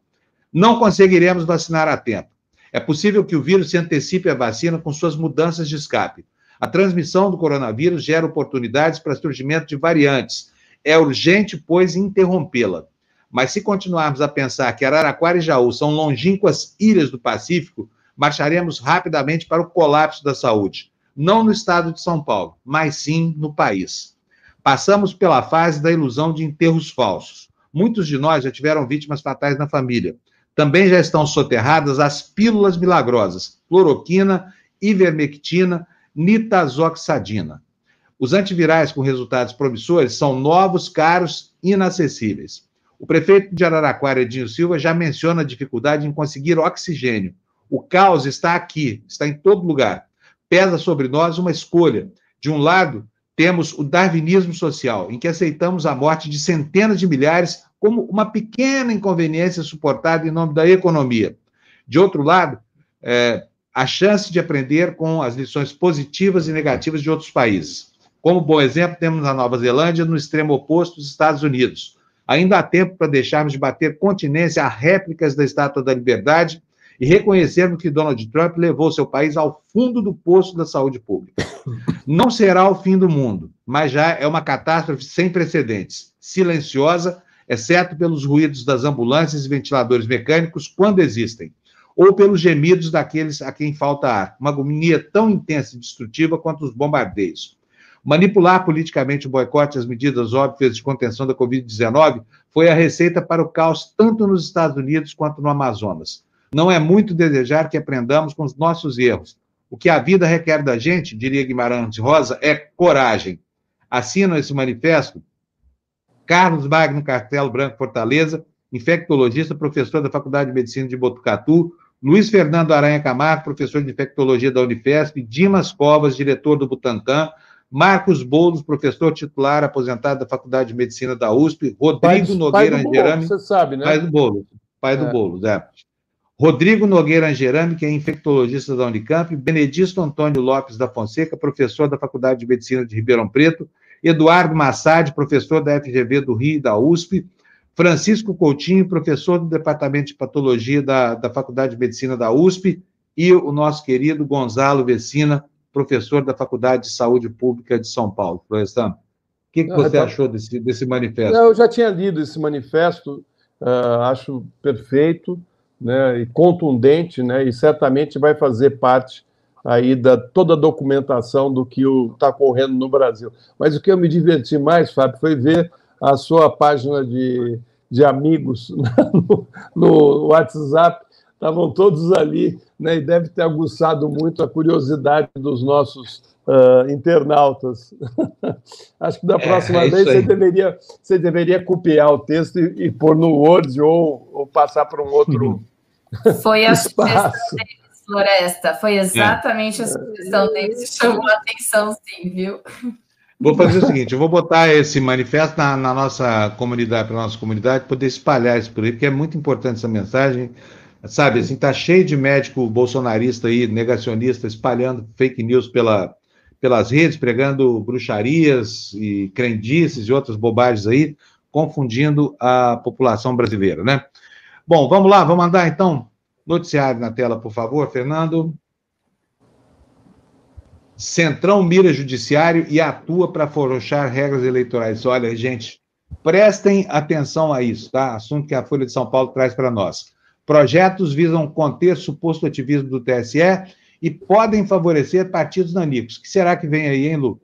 não conseguiremos vacinar a tempo. É possível que o vírus se antecipe à vacina com suas mudanças de escape. A transmissão do coronavírus gera oportunidades para surgimento de variantes. É urgente, pois, interrompê-la. Mas se continuarmos a pensar que Araraquara e Jaú são longínquas ilhas do Pacífico, marcharemos rapidamente para o colapso da saúde. Não no estado de São Paulo, mas sim no país. Passamos pela fase da ilusão de enterros falsos. Muitos de nós já tiveram vítimas fatais na família Também já estão soterradas as pílulas milagrosas, cloroquina, ivermectina, nitazoxadina. Os antivirais com resultados promissores são novos, caros e inacessíveis. O prefeito de Araraquara, Edinho Silva, já menciona a dificuldade em conseguir oxigênio. O caos está aqui, está em todo lugar. Pesa sobre nós uma escolha. De um lado, temos o darwinismo social, em que aceitamos a morte de centenas de milhares como uma pequena inconveniência suportada em nome da economia. De outro lado, é, a chance de aprender com as lições positivas e negativas de outros países. Como bom exemplo, temos a Nova Zelândia, no extremo oposto dos Estados Unidos. Ainda há tempo para deixarmos de bater continência a réplicas da Estátua da Liberdade e reconhecermos que Donald Trump levou seu país ao fundo do poço da saúde pública. Não será o fim do mundo, mas já é uma catástrofe sem precedentes, silenciosa, exceto pelos ruídos das ambulâncias e ventiladores mecânicos, quando existem, ou pelos gemidos daqueles a quem falta ar, uma agonia tão intensa e destrutiva quanto os bombardeios. Manipular politicamente o boicote às medidas óbvias de contenção da Covid-19 foi a receita para o caos tanto nos Estados Unidos quanto no Amazonas. Não é muito desejar que aprendamos com os nossos erros. O que a vida requer da gente, diria Guimarães Rosa, é coragem. Assinam esse manifesto Carlos Magno Castelo Branco Fortaleza, infectologista, professor da Faculdade de Medicina de Botucatu, Luiz Fernando Aranha Camargo, professor de infectologia da Unifesp, Dimas Covas, diretor do Butantan, Marcos Boulos, professor titular aposentado da Faculdade de Medicina da USP, Rodrigo pai, Nogueira Angerami, você sabe, né? Pai do Boulos, pai é. do Boulos, é. Rodrigo Nogueira Angerami, que é infectologista da Unicamp, Benedito Antônio Lopes da Fonseca, professor da Faculdade de Medicina de Ribeirão Preto, Eduardo Massad, professor da FGV do Rio e da USP, Francisco Coutinho, professor do Departamento de Patologia da, da Faculdade de Medicina da USP, e o nosso querido Gonzalo Vecina, professor da Faculdade de Saúde Pública de São Paulo. Professor, o que, que você achou desse, desse manifesto? Eu já tinha lido esse manifesto, uh, acho perfeito né, e contundente, né, e certamente vai fazer parte aí da toda a documentação do que está ocorrendo no Brasil. Mas o que eu me diverti mais, Fábio, foi ver a sua página de, de amigos [laughs] no, no WhatsApp, estavam todos ali, né, e deve ter aguçado muito a curiosidade dos nossos uh, internautas. [laughs] Acho que da é, próxima é, vez você deveria, você deveria copiar o texto e, e pôr no Word ou, ou passar para um outro. [laughs] Foi a sugestão deles, Floresta. Foi exatamente é. a sugestão deles. Chamou a atenção, sim, viu? Vou fazer o seguinte: eu vou botar esse manifesto na, na nossa comunidade, para a nossa comunidade, poder espalhar isso por aí, porque é muito importante essa mensagem. Sabe, assim, tá cheio de médico bolsonarista aí, negacionista, espalhando fake news pela, pelas redes, pregando bruxarias e crendices e outras bobagens aí, confundindo a população brasileira, né? Bom, vamos lá, vamos mandar então noticiário na tela, por favor, Fernando. Centrão mira judiciário e atua para afrouxar regras eleitorais. Olha, gente, prestem atenção a isso, tá? Assunto que a Folha de São Paulo traz para nós. Projetos visam conter suposto ativismo do TSE e podem favorecer partidos nanicos. O que será que vem aí, hein, Lu?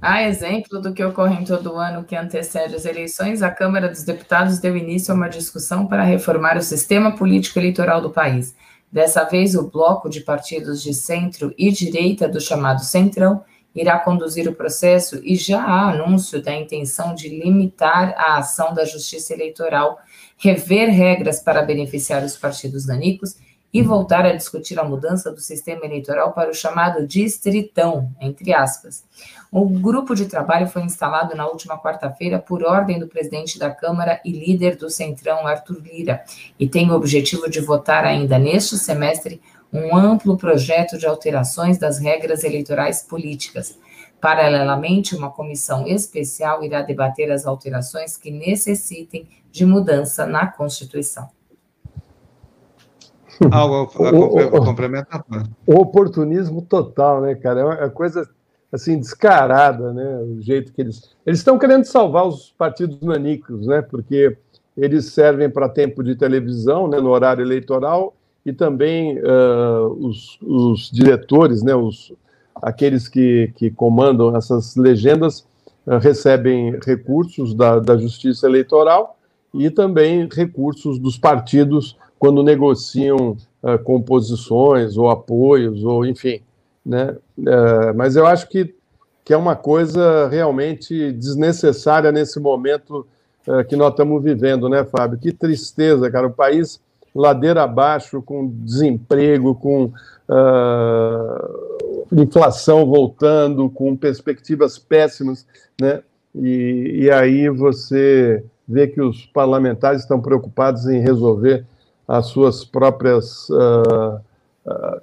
A exemplo do que ocorre em todo ano que antecede as eleições, a Câmara dos Deputados deu início a uma discussão para reformar o sistema político eleitoral do país. Dessa vez, o bloco de partidos de centro e direita do chamado Centrão irá conduzir o processo e já há anúncio da intenção de limitar a ação da Justiça Eleitoral, rever regras para beneficiar os partidos danicos e voltar a discutir a mudança do sistema eleitoral para o chamado distritão, entre aspas. O grupo de trabalho foi instalado na última quarta-feira por ordem do presidente da Câmara e líder do Centrão, Arthur Lira, e tem o objetivo de votar ainda neste semestre um amplo projeto de alterações das regras eleitorais políticas. Paralelamente, uma comissão especial irá debater as alterações que necessitem de mudança na Constituição. Algo [laughs] a, complementar? O oportunismo total, né, cara? É uma é coisa assim descarada, né? O jeito que eles eles estão querendo salvar os partidos nanicos, né? Porque eles servem para tempo de televisão, né? No horário eleitoral e também uh, os, os, diretores, né? Os aqueles que, que comandam essas legendas uh, recebem recursos da, da Justiça Eleitoral e também recursos dos partidos quando negociam uh, composições ou apoios, ou enfim. Né? Uh, mas eu acho que, que é uma coisa realmente desnecessária nesse momento uh, que nós estamos vivendo, né, Fábio? Que tristeza, cara. O país ladeira abaixo, com desemprego, com inflação voltando, com perspectivas péssimas, né? E, e aí você vê que os parlamentares estão preocupados em resolver as suas próprias uh,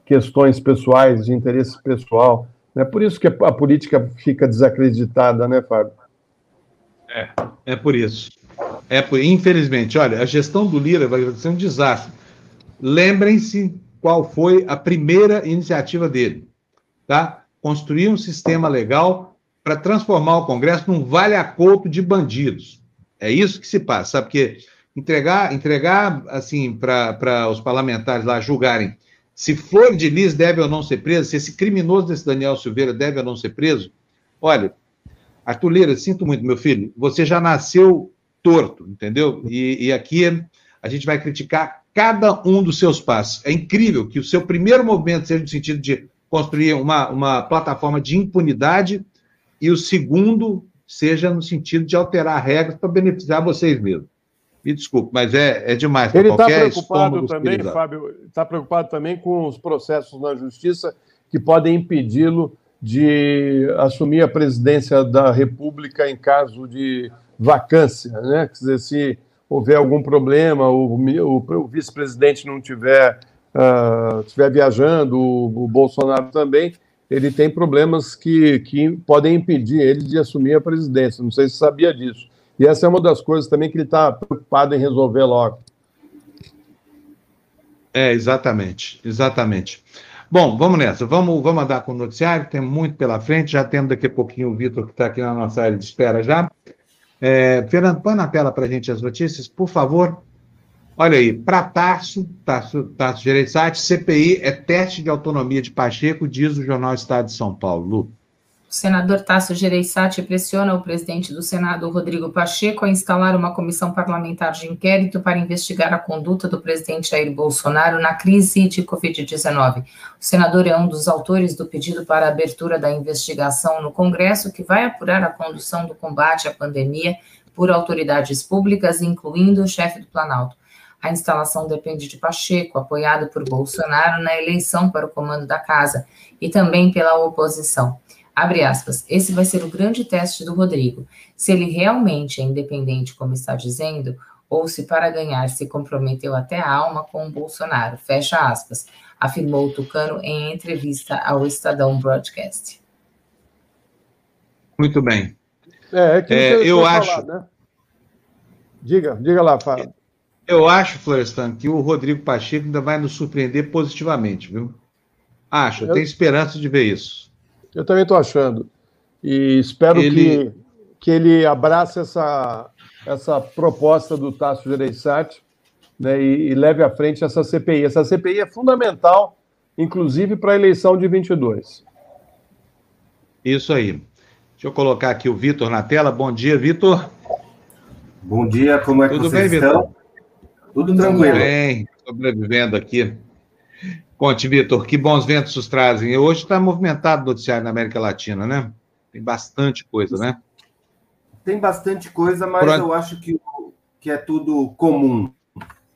questões pessoais, de interesse pessoal. É né? por isso que a política fica desacreditada, né, Fábio? É, é por isso. É por, infelizmente, olha, a gestão do Lira vai ser um desastre. Lembrem-se qual foi a primeira iniciativa dele, tá? Construir um sistema legal para transformar o Congresso num vale-a-couto de bandidos. É isso que se passa, sabe? Porque entregar, entregar assim, para os parlamentares lá julgarem se Flor de Lis deve ou não ser preso, se esse criminoso desse Daniel Silveira deve ou não ser preso. Olha, Arthur Lira, sinto muito, meu filho, você já nasceu torto, entendeu? E, e aqui a gente vai criticar cada um dos seus passos. É incrível que o seu primeiro movimento seja no sentido de construir uma, uma plataforma de impunidade e o segundo seja no sentido de alterar regras para beneficiar vocês mesmos. Me desculpe, mas é, é demais. Ele está preocupado também, Fábio, está preocupado também com os processos na justiça que podem impedi-lo de assumir a presidência da República em caso de vacância, né? Quer dizer, se houver algum problema, o, o, o vice-presidente não tiver, uh, estiver viajando, o, o Bolsonaro também, ele tem problemas que, que podem impedir ele de assumir a presidência. Não sei se sabia disso. E essa é uma das coisas também que ele está preocupado em resolver logo. É, exatamente, exatamente. Bom, vamos nessa, vamos, vamos andar com o noticiário, tem muito pela frente, já temos daqui a pouquinho o Vitor que está aqui na nossa área de espera já. É, Fernando, põe na tela para a gente as notícias, por favor. Olha aí, para Tarso, Tarso, Tarso Gereissati, CPI é teste de autonomia de Pacheco, diz o Jornal Estado de São Paulo. O senador Tasso Gereissati pressiona o presidente do Senado, Rodrigo Pacheco, a instalar uma comissão parlamentar de inquérito para investigar a conduta do presidente Jair Bolsonaro na crise de Covid-19. O senador é um dos autores do pedido para a abertura da investigação no Congresso, que vai apurar a condução do combate à pandemia por autoridades públicas, incluindo o chefe do Planalto. A instalação depende de Pacheco, apoiado por Bolsonaro na eleição para o comando da casa e também pela oposição. Abre aspas, esse vai ser o grande teste do Rodrigo. Se ele realmente é independente, como está dizendo, ou se para ganhar se comprometeu até a alma com o Bolsonaro. Fecha aspas, afirmou o Tucano em entrevista ao Estadão Broadcast. Muito bem. É, é que é, eu acho. Falar, né? Diga, diga lá, Fábio. Eu acho, Florestan, que o Rodrigo Pacheco ainda vai nos surpreender positivamente, viu? Acho, eu, eu tenho esperança de ver isso. Eu também estou achando. E espero ele... que, que ele abrace essa, essa proposta do Tasso Gereissati né, e, e, leve à frente essa CPI. Essa CPI é fundamental, inclusive para a eleição de 22. Isso aí. Deixa eu colocar aqui o Vitor na tela. Bom dia, Vitor. Bom dia, como é que Tudo vocês bem, estão? Vitor? Tudo tranquilo. Tudo bem, sobrevivendo aqui. Conte, Vitor, que bons ventos os trazem. Hoje está movimentado o noticiário na América Latina, né? Tem bastante coisa, né? Tem bastante coisa, mas Pronto. eu acho que, que é tudo comum.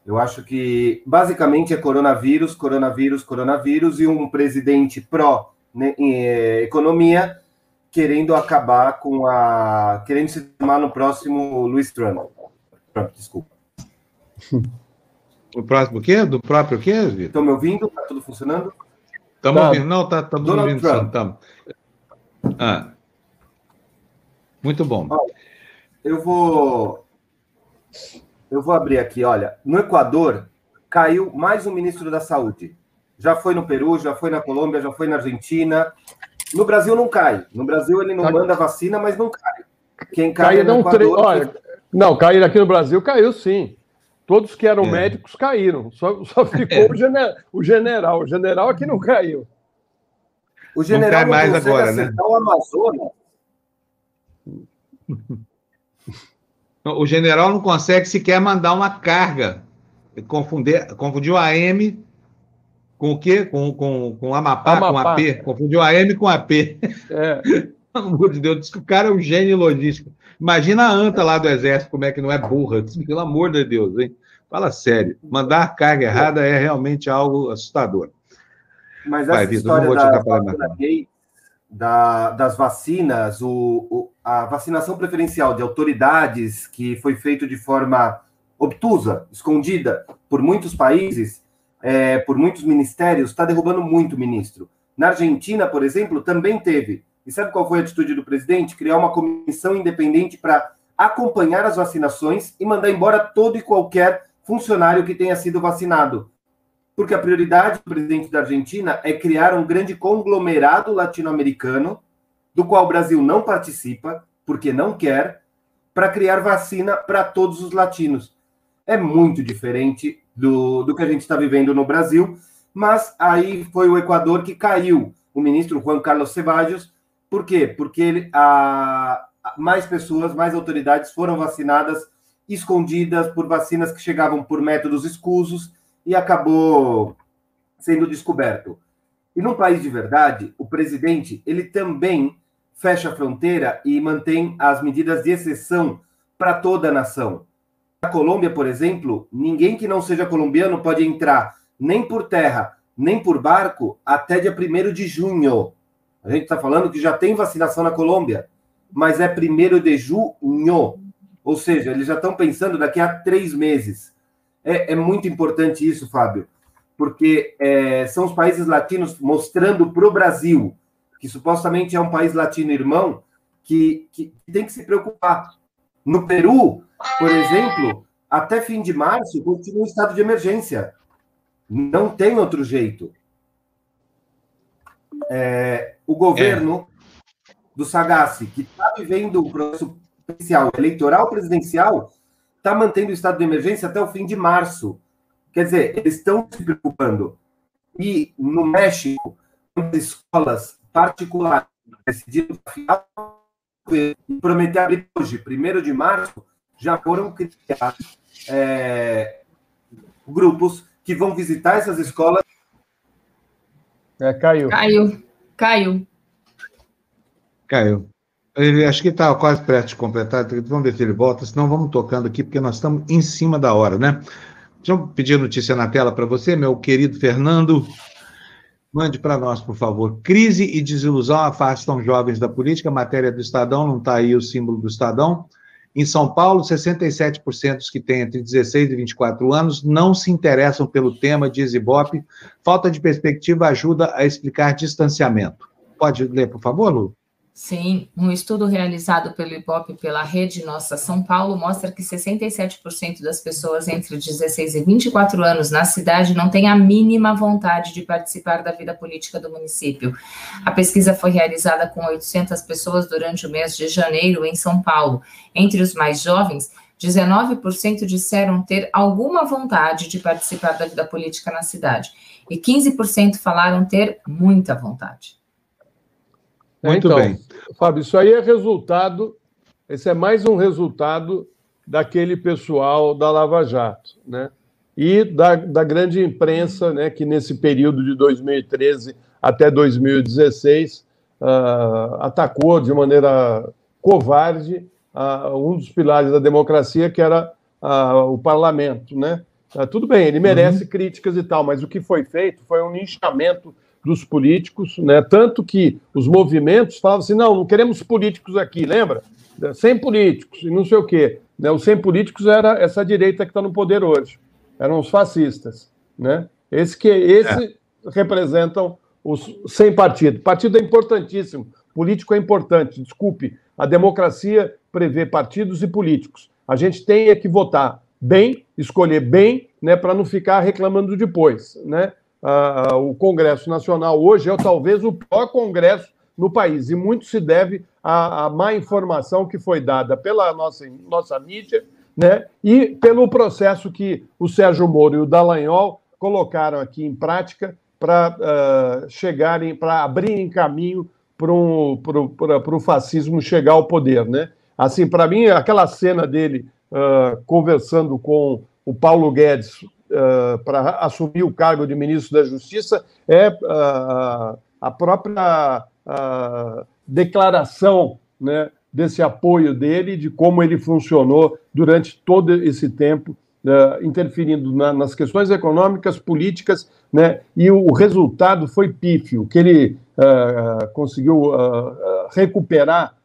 Eu acho que basicamente é coronavírus, coronavírus, coronavírus e um presidente pró-economia né, querendo acabar com a. querendo se tomar no próximo Luiz Trump. Trump, desculpa. [laughs] O próximo o quê? Do próprio quê, Vitor? Estão me ouvindo? Está tudo funcionando? Estamos tá. ouvindo. Não, está tá ouvindo. Trump. Tamo. Ah. Muito bom. Eu vou. Eu vou abrir aqui, olha. No Equador, caiu mais um ministro da Saúde. Já foi no Peru, já foi na Colômbia, já foi na Argentina. No Brasil não cai. No Brasil ele não tá. manda vacina, mas não cai. Quem cai, cai é no Equador... Tre... Olha, não, cair aqui no Brasil caiu sim. Todos que eram é. médicos caíram. Só, só [laughs] ficou é. o, gener, o, general. O general aqui não caiu. O general não cai mais agora, né? O Amazonas. O general não consegue sequer mandar uma carga. Confundir, confundiu a AM com o quê? Com, com, com Amapá, Amapá. com AP. Confundiu a AM com AP. É. [laughs] Pelo amor de Deus, diz que o cara é um gênio logístico. Imagina a anta lá do exército, como é que não é burra. Pelo amor de Deus, hein? Fala sério. Mandar carga errada é realmente algo assustador. Mas essa Vai, história da, da, das vacinas, o, o, a vacinação preferencial de autoridades que foi feito de forma obtusa, escondida por muitos países, é, por muitos ministérios, está derrubando muito ministro. Na Argentina, por exemplo, também teve. E sabe qual foi a atitude do presidente? Criar uma comissão independente para acompanhar as vacinações e mandar embora todo e qualquer funcionário que tenha sido vacinado. Porque a prioridade do presidente da Argentina é criar um grande conglomerado latino-americano, do qual o Brasil não participa, porque não quer, para criar vacina para todos os latinos. É muito diferente do, do que a gente está vivendo no Brasil, mas aí foi o Equador que caiu, o ministro Juan Carlos Ceballos. Por quê? Porque ele, a, mais pessoas, mais autoridades foram vacinadas escondidas por vacinas que chegavam por métodos escusos e acabou sendo descoberto. E num país de verdade, o presidente ele também fecha a fronteira e mantém as medidas de exceção para toda a nação. Na Colômbia, por exemplo, ninguém que não seja colombiano pode entrar nem por terra, nem por barco até dia 1 de junho. A gente está falando que já tem vacinação na Colômbia, mas é 1 de junho. Ou seja, eles já estão pensando daqui a três meses. É, é muito importante isso, Fábio, porque é, são os países latinos mostrando para o Brasil, que supostamente é um país latino irmão, que, que tem que se preocupar. No Peru, por exemplo, até fim de março, continua um estado de emergência. Não tem outro jeito. É, o governo é. do Sagasti, que está vivendo o processo presidencial, eleitoral presidencial, está mantendo o estado de emergência até o fim de março. Quer dizer, eles estão se preocupando. E no México, as escolas particulares decidiram prometer abrir hoje, primeiro de março, já foram criados é, grupos que vão visitar essas escolas. É, caiu. Caiu. Caiu. Caiu. Ele, acho que está quase perto de completar. Vamos ver se ele volta, senão vamos tocando aqui, porque nós estamos em cima da hora, né? Deixa eu pedir a notícia na tela para você, meu querido Fernando. Mande para nós, por favor. Crise e desilusão afastam jovens da política. Matéria do Estadão, não está aí o símbolo do Estadão. Em São Paulo, 67% dos que têm entre 16 e 24 anos não se interessam pelo tema, diz Ibope. Falta de perspectiva ajuda a explicar distanciamento. Pode ler, por favor, Lu? Sim, um estudo realizado pelo IBOP pela Rede Nossa São Paulo mostra que 67% das pessoas entre 16 e 24 anos na cidade não têm a mínima vontade de participar da vida política do município. A pesquisa foi realizada com 800 pessoas durante o mês de janeiro em São Paulo. Entre os mais jovens, 19% disseram ter alguma vontade de participar da vida política na cidade e 15% falaram ter muita vontade. Muito então, bem. Fábio, isso aí é resultado, esse é mais um resultado daquele pessoal da Lava Jato, né? E da, da grande imprensa, né, que nesse período de 2013 até 2016 uh, ah, atacou de maneira covarde uh, um dos pilares da democracia, que era uh, o parlamento, né? tudo bem, ele merece uhum. críticas e tal, mas o que foi feito foi um linchamento dos políticos, né? Tanto que os movimentos falavam assim: não, não queremos políticos aqui, lembra? Sem políticos e não sei o quê. Né? Os sem políticos era essa direita que está no poder hoje. Eram os fascistas, né? Esse que esse é. representam os sem partido. Partido é importantíssimo. Político é importante. Desculpe, a democracia prevê partidos e políticos. A gente tem é que votar bem, escolher bem, né, para não ficar reclamando depois, né? Uh, o Congresso Nacional hoje é talvez o pior Congresso no país, e muito se deve à, à má informação que foi dada pela nossa, nossa mídia né, e pelo processo que o Sérgio Moro e o Dallagnol colocaram aqui em prática para uh, chegarem, para abrirem caminho para o fascismo chegar ao poder. Né? Assim, para mim, aquela cena dele uh, conversando com o Paulo Guedes uh, para assumir o cargo de ministro da Justiça é uh, a própria declaração né, desse apoio dele, de como ele funcionou durante todo esse tempo, interferindo na, nas questões econômicas, políticas, né, e o, o resultado foi pífio, que ele conseguiu recuperar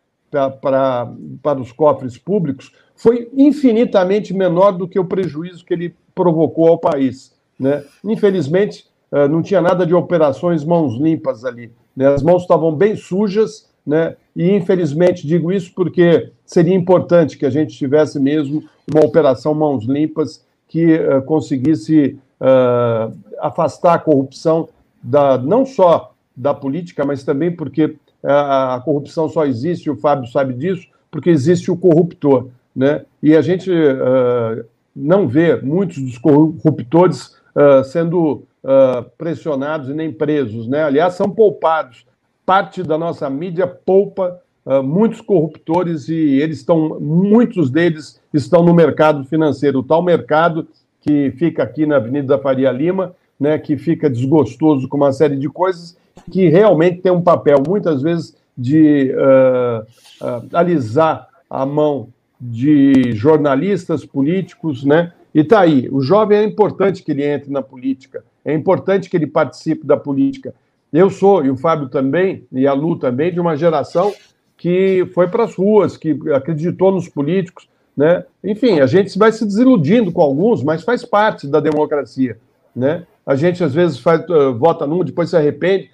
para os cofres públicos foi infinitamente menor do que o prejuízo que ele provocou ao país. Né? Infelizmente, eh, não tinha nada de operações mãos limpas ali. Né? As mãos estavam bem sujas, né? e infelizmente digo isso porque seria importante que a gente tivesse mesmo uma operação mãos limpas que uh, conseguisse uh, afastar a corrupção da, não só da política, mas também porque a corrupção só existe, o Fábio sabe disso, porque existe o corruptor. Né? E a gente uh, não vê muitos dos corruptores uh, sendo uh, pressionados e nem presos. Né? Aliás, são poupados. Parte da nossa mídia poupa muitos corruptores e eles estão, muitos deles estão no mercado financeiro, o tal mercado que fica aqui na Avenida da Faria Lima, né, que fica desgostoso com uma série de coisas que realmente tem um papel, muitas vezes, de uh, uh, alisar a mão de jornalistas, políticos, né? E está aí. O jovem é importante que ele entre na política, é importante que ele participe da política. Eu sou, e o Fábio também, e a Lu também, de uma geração que foi para as ruas, que acreditou nos políticos, né? Enfim, a gente vai se desiludindo com alguns, mas faz parte da democracia, né? A gente às vezes faz, uh, vota num, depois se arrepende,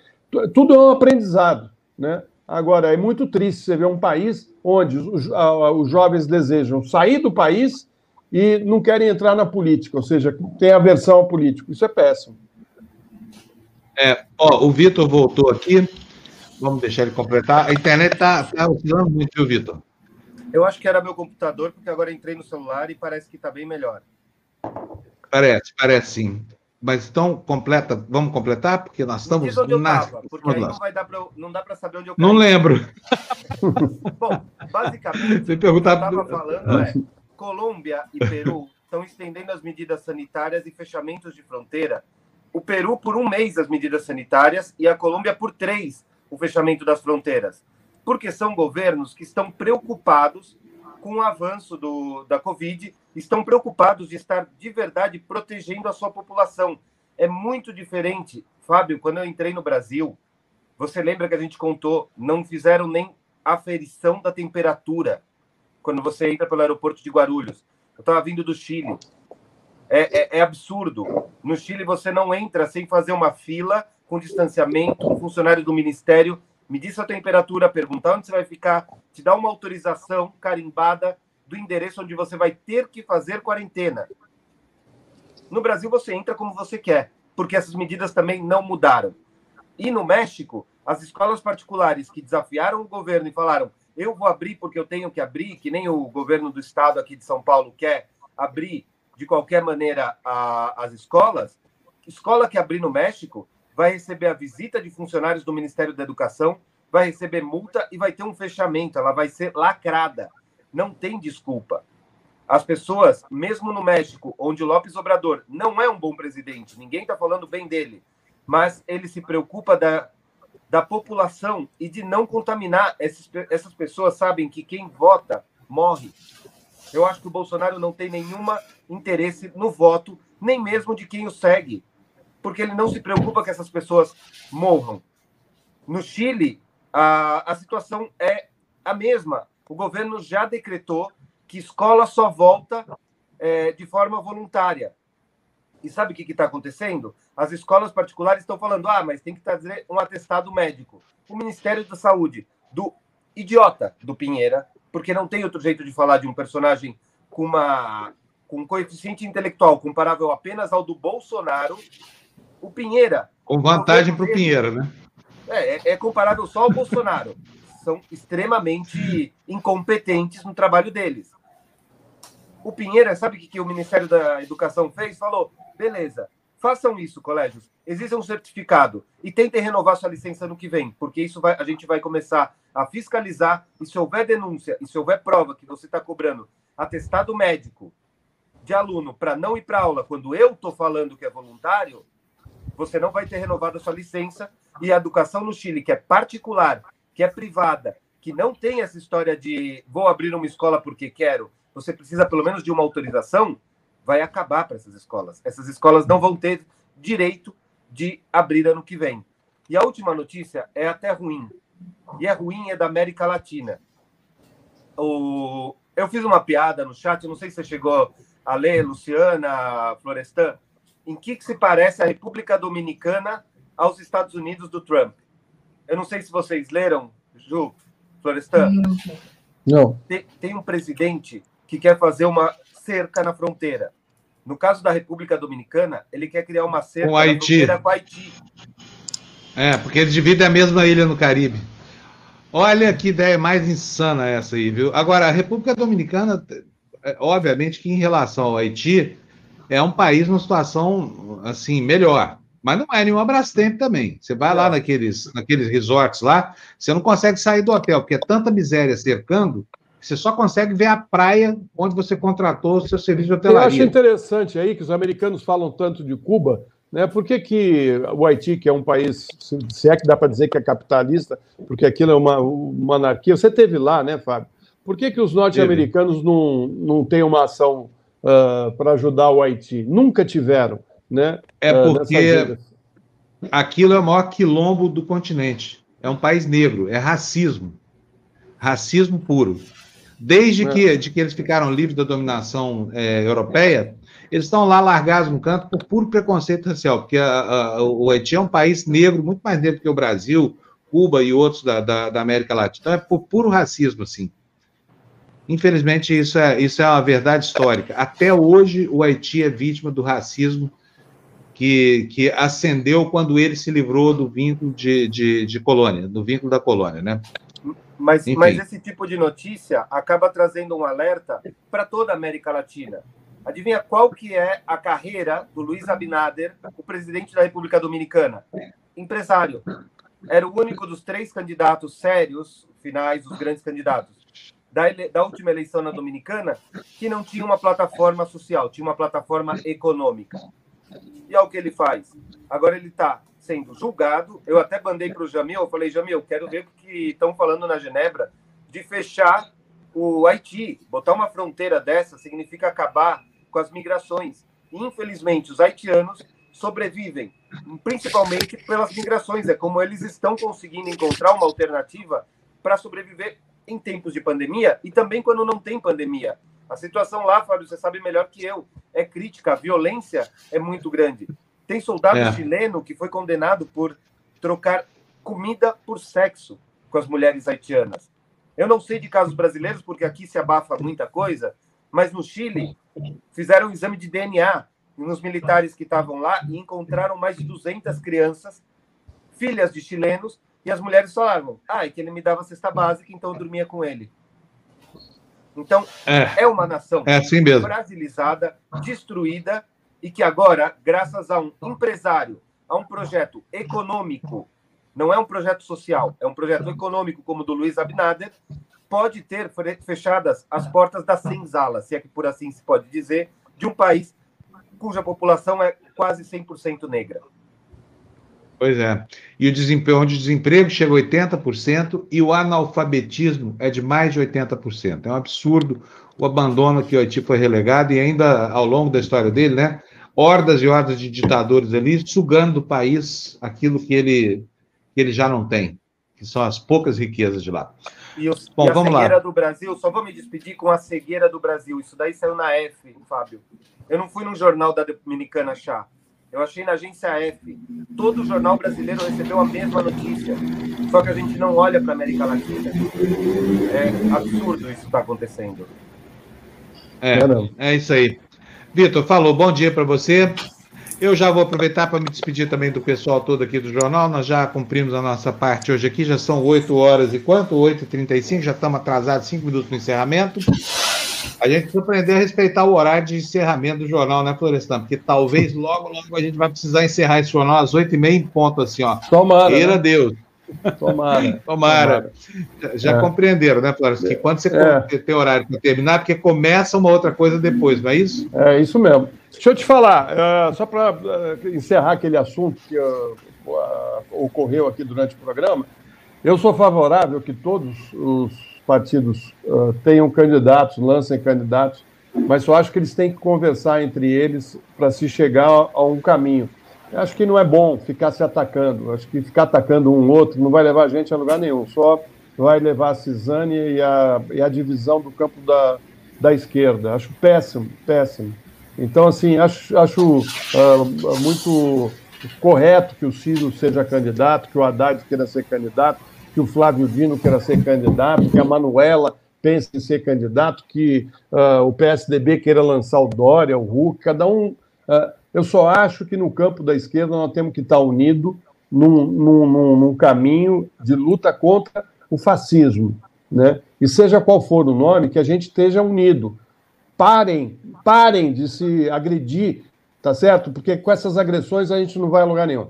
tudo é um aprendizado, né? Agora, é muito triste você ver um país onde os, os jovens desejam sair do país e não querem entrar na política, ou seja, tem aversão ao político. Isso é péssimo. É, ó, o Vitor voltou aqui. Vamos deixar ele completar. A internet está tá oscilando muito, viu, Vitor? Eu acho que era meu computador, porque agora entrei no celular e parece que está bem melhor. Parece, parece sim. Mas então, completa, vamos completar? Porque nós estamos. onde eu na... tava, porque aí não, vai dar pra, não dá para saber onde eu Não lembro. [laughs] Bom, basicamente, Você perguntar... o que eu estava falando é: Colômbia e Peru estão estendendo as medidas sanitárias e fechamentos de fronteira. O Peru por um mês as medidas sanitárias e a Colômbia por três o fechamento das fronteiras. Porque são governos que estão preocupados com o avanço do, da Covid, estão preocupados de estar de verdade protegendo a sua população. É muito diferente. Fábio, quando eu entrei no Brasil, você lembra que a gente contou, não fizeram nem aferição da temperatura quando você entra pelo aeroporto de Guarulhos. Eu estava vindo do Chile. É, é, é, absurdo. No Chile, você não entra sem fazer uma fila com distanciamento. Um funcionário do ministério medir sua temperatura, perguntar onde você vai ficar, te dar uma autorização carimbada do endereço onde você vai ter que fazer quarentena. No Brasil, você entra como você quer, porque essas medidas também não mudaram. E no México, as escolas particulares que desafiaram o governo e falaram: eu vou abrir porque eu tenho que abrir, que nem o governo do estado aqui de São Paulo quer abrir de qualquer maneira a, as escolas. Escola que abrir no México vai receber a visita de funcionários do Ministério da Educação, vai receber multa e vai ter um fechamento, ela vai ser lacrada. Não tem desculpa. As pessoas, mesmo no México, onde Lopes Obrador não é um bom presidente, ninguém está falando bem dele, mas ele se preocupa da, da população e de não contaminar. Essas, essas pessoas sabem que quem vota morre. Eu acho que o Bolsonaro não tem nenhuma interesse no voto, nem mesmo de quem o segue porque ele não se preocupa que essas pessoas morram. No Chile, a, a situação é a mesma. O governo já decretou que escola só volta é, de forma voluntária. E sabe o que está acontecendo? As escolas particulares estão falando: ah, mas tem que trazer um atestado médico. O Ministério da Saúde, do idiota do Pinheira, porque não tem outro jeito de falar de um personagem com uma com um coeficiente intelectual comparável apenas ao do Bolsonaro, o Pinheira. Com vantagem para o Pinheira, né? É, é, é comparável só ao Bolsonaro. São extremamente incompetentes no trabalho deles. O Pinheira, sabe o que, o Ministério da Educação fez? Falou: beleza, façam isso, colégios. Existe um certificado e tentem renovar sua licença no que vem, porque isso vai, a gente vai começar a fiscalizar e se houver denúncia e se houver prova que você está cobrando atestado médico de aluno para não ir para aula quando eu estou falando que é voluntário, você não vai ter renovado a sua licença. E a educação no Chile, que é particular, que é privada, que não tem essa história de vou abrir uma escola porque quero, você precisa pelo menos de uma autorização, vai acabar para essas escolas. Essas escolas não vão ter direito de abrir ano que vem. E a última notícia é até ruim. E é ruim, é da América Latina. O... Eu fiz uma piada no chat, não sei se você chegou a ler, Luciana, Florestan, em que, que se parece a República Dominicana aos Estados Unidos do Trump. Eu não sei se vocês leram, Ju, Florestan. Não. Tem, tem um presidente que quer fazer uma cerca na fronteira. No caso da República Dominicana, ele quer criar uma cerca com Haiti. com Haiti. É, porque eles dividem a mesma ilha no Caribe. Olha que ideia mais insana essa aí, viu? Agora, a República Dominicana, é, obviamente que em relação ao Haiti, é um país numa situação, assim, melhor. Mas não é nenhum Brastemp também. Você vai lá naqueles, naqueles resorts lá, você não consegue sair do hotel, porque é tanta miséria cercando você só consegue ver a praia onde você contratou o seu serviço de hotelaria. Eu acho interessante aí que os americanos falam tanto de Cuba, né? Por que, que o Haiti, que é um país, se é que dá para dizer que é capitalista, porque aquilo é uma, uma anarquia, você teve lá, né, Fábio? Por que, que os norte-americanos não, não têm uma ação uh, para ajudar o Haiti? Nunca tiveram, né? É uh, porque aquilo é o maior quilombo do continente. É um país negro, é racismo. Racismo puro. Desde é. que, de que eles ficaram livres da dominação é, europeia, eles estão lá largados no canto por puro preconceito racial, porque a, a, o Haiti é um país negro, muito mais negro que o Brasil, Cuba e outros da, da, da, América Latina. Então é por puro racismo, assim. Infelizmente, isso é, isso é uma verdade histórica. Até hoje, o Haiti é vítima do racismo que, que ascendeu quando ele se livrou do vínculo de, de, de colônia, do vínculo da colônia, né? Mas, mas esse tipo de notícia acaba trazendo um alerta para toda a América Latina. Adivinha qual que é a carreira do Luiz Abinader, o presidente da República Dominicana? Empresário. Era o único dos três candidatos sérios, finais, os grandes candidatos, da, ele... da última eleição na Dominicana, que não tinha uma plataforma social, tinha uma plataforma econômica. E é o que ele faz. Agora ele está sendo julgado. Eu até mandei para o Jamil, eu falei, Jamil, quero ver o que estão falando na Genebra de fechar o Haiti. Botar uma fronteira dessa significa acabar com as migrações. Infelizmente, os haitianos sobrevivem, principalmente pelas migrações. É como eles estão conseguindo encontrar uma alternativa para sobreviver em tempos de pandemia e também quando não tem pandemia. A situação lá, Fábio, você sabe melhor que eu, é crítica, a violência é muito grande. Tem soldado é. chileno que foi condenado por trocar comida por sexo com as mulheres haitianas. Eu não sei de casos brasileiros, porque aqui se abafa muita coisa, mas no Chile fizeram um exame de DNA nos militares que estavam lá e encontraram mais de 200 crianças, filhas de chilenos, e as mulheres falavam: ah, é que ele me dava cesta básica, então eu dormia com ele. Então, é, é uma nação é assim mesmo. brasilizada, destruída, e que agora, graças a um empresário, a um projeto econômico, não é um projeto social, é um projeto econômico como o do Luiz Abinader, pode ter fechadas as portas da senzala, se é que por assim se pode dizer, de um país cuja população é quase 100% negra. Pois é. E o desemprego, onde o desemprego chega a 80% e o analfabetismo é de mais de 80%. É um absurdo o abandono que o Haiti foi relegado e ainda ao longo da história dele, né? hordas e hordas de ditadores ali, sugando do país aquilo que ele, que ele já não tem, que são as poucas riquezas de lá. E, os, Bom, e a vamos cegueira lá. do Brasil, só vou me despedir com a cegueira do Brasil. Isso daí saiu na F, Fábio. Eu não fui no jornal da Dominicana Chá. Eu achei na agência F. Todo jornal brasileiro recebeu a mesma notícia. Só que a gente não olha para a América Latina. É absurdo isso está acontecendo. É, é isso aí. Vitor, falou, bom dia para você. Eu já vou aproveitar para me despedir também do pessoal todo aqui do jornal. Nós já cumprimos a nossa parte hoje aqui, já são 8 horas e quanto? 8h35, já estamos atrasados 5 minutos no encerramento. A gente precisa aprender a respeitar o horário de encerramento do jornal, né, Florestan? Porque talvez logo, logo a gente vai precisar encerrar esse jornal às 8h30 em ponto, assim, ó. Tomara. Queira né? Deus. Tomara. [laughs] Tomara. Já, já é. compreenderam, né, Flávio? Que quando você é. tem horário para terminar, porque começa uma outra coisa depois, não é isso? É isso mesmo. Deixa eu te falar, uh, só para uh, encerrar aquele assunto que uh, ocorreu aqui durante o programa, eu sou favorável que todos os partidos tenham candidatos, lancem candidatos, mas só acho que eles têm que conversar entre eles para se chegar a um caminho. Acho que não é bom ficar se atacando. Acho que ficar atacando um outro não vai levar a gente a lugar nenhum. Só vai levar a cisânia e a, e a divisão do campo da, da esquerda. Acho péssimo, péssimo. Então, assim, acho, acho uh, muito correto que o Ciro seja candidato, que o Haddad queira ser candidato, que o Flávio Dino queira ser candidato, que a Manuela pense em ser candidato, que uh, o PSDB queira lançar o Dória, o Hulk, cada um. Uh, eu só acho que no campo da esquerda nós temos que estar unidos num, num, num, caminho de luta contra o fascismo. Né? E seja qual for o nome, que a gente esteja unido. Parem, parem de se agredir, tá certo? Porque com essas agressões a gente não vai a lugar nenhum.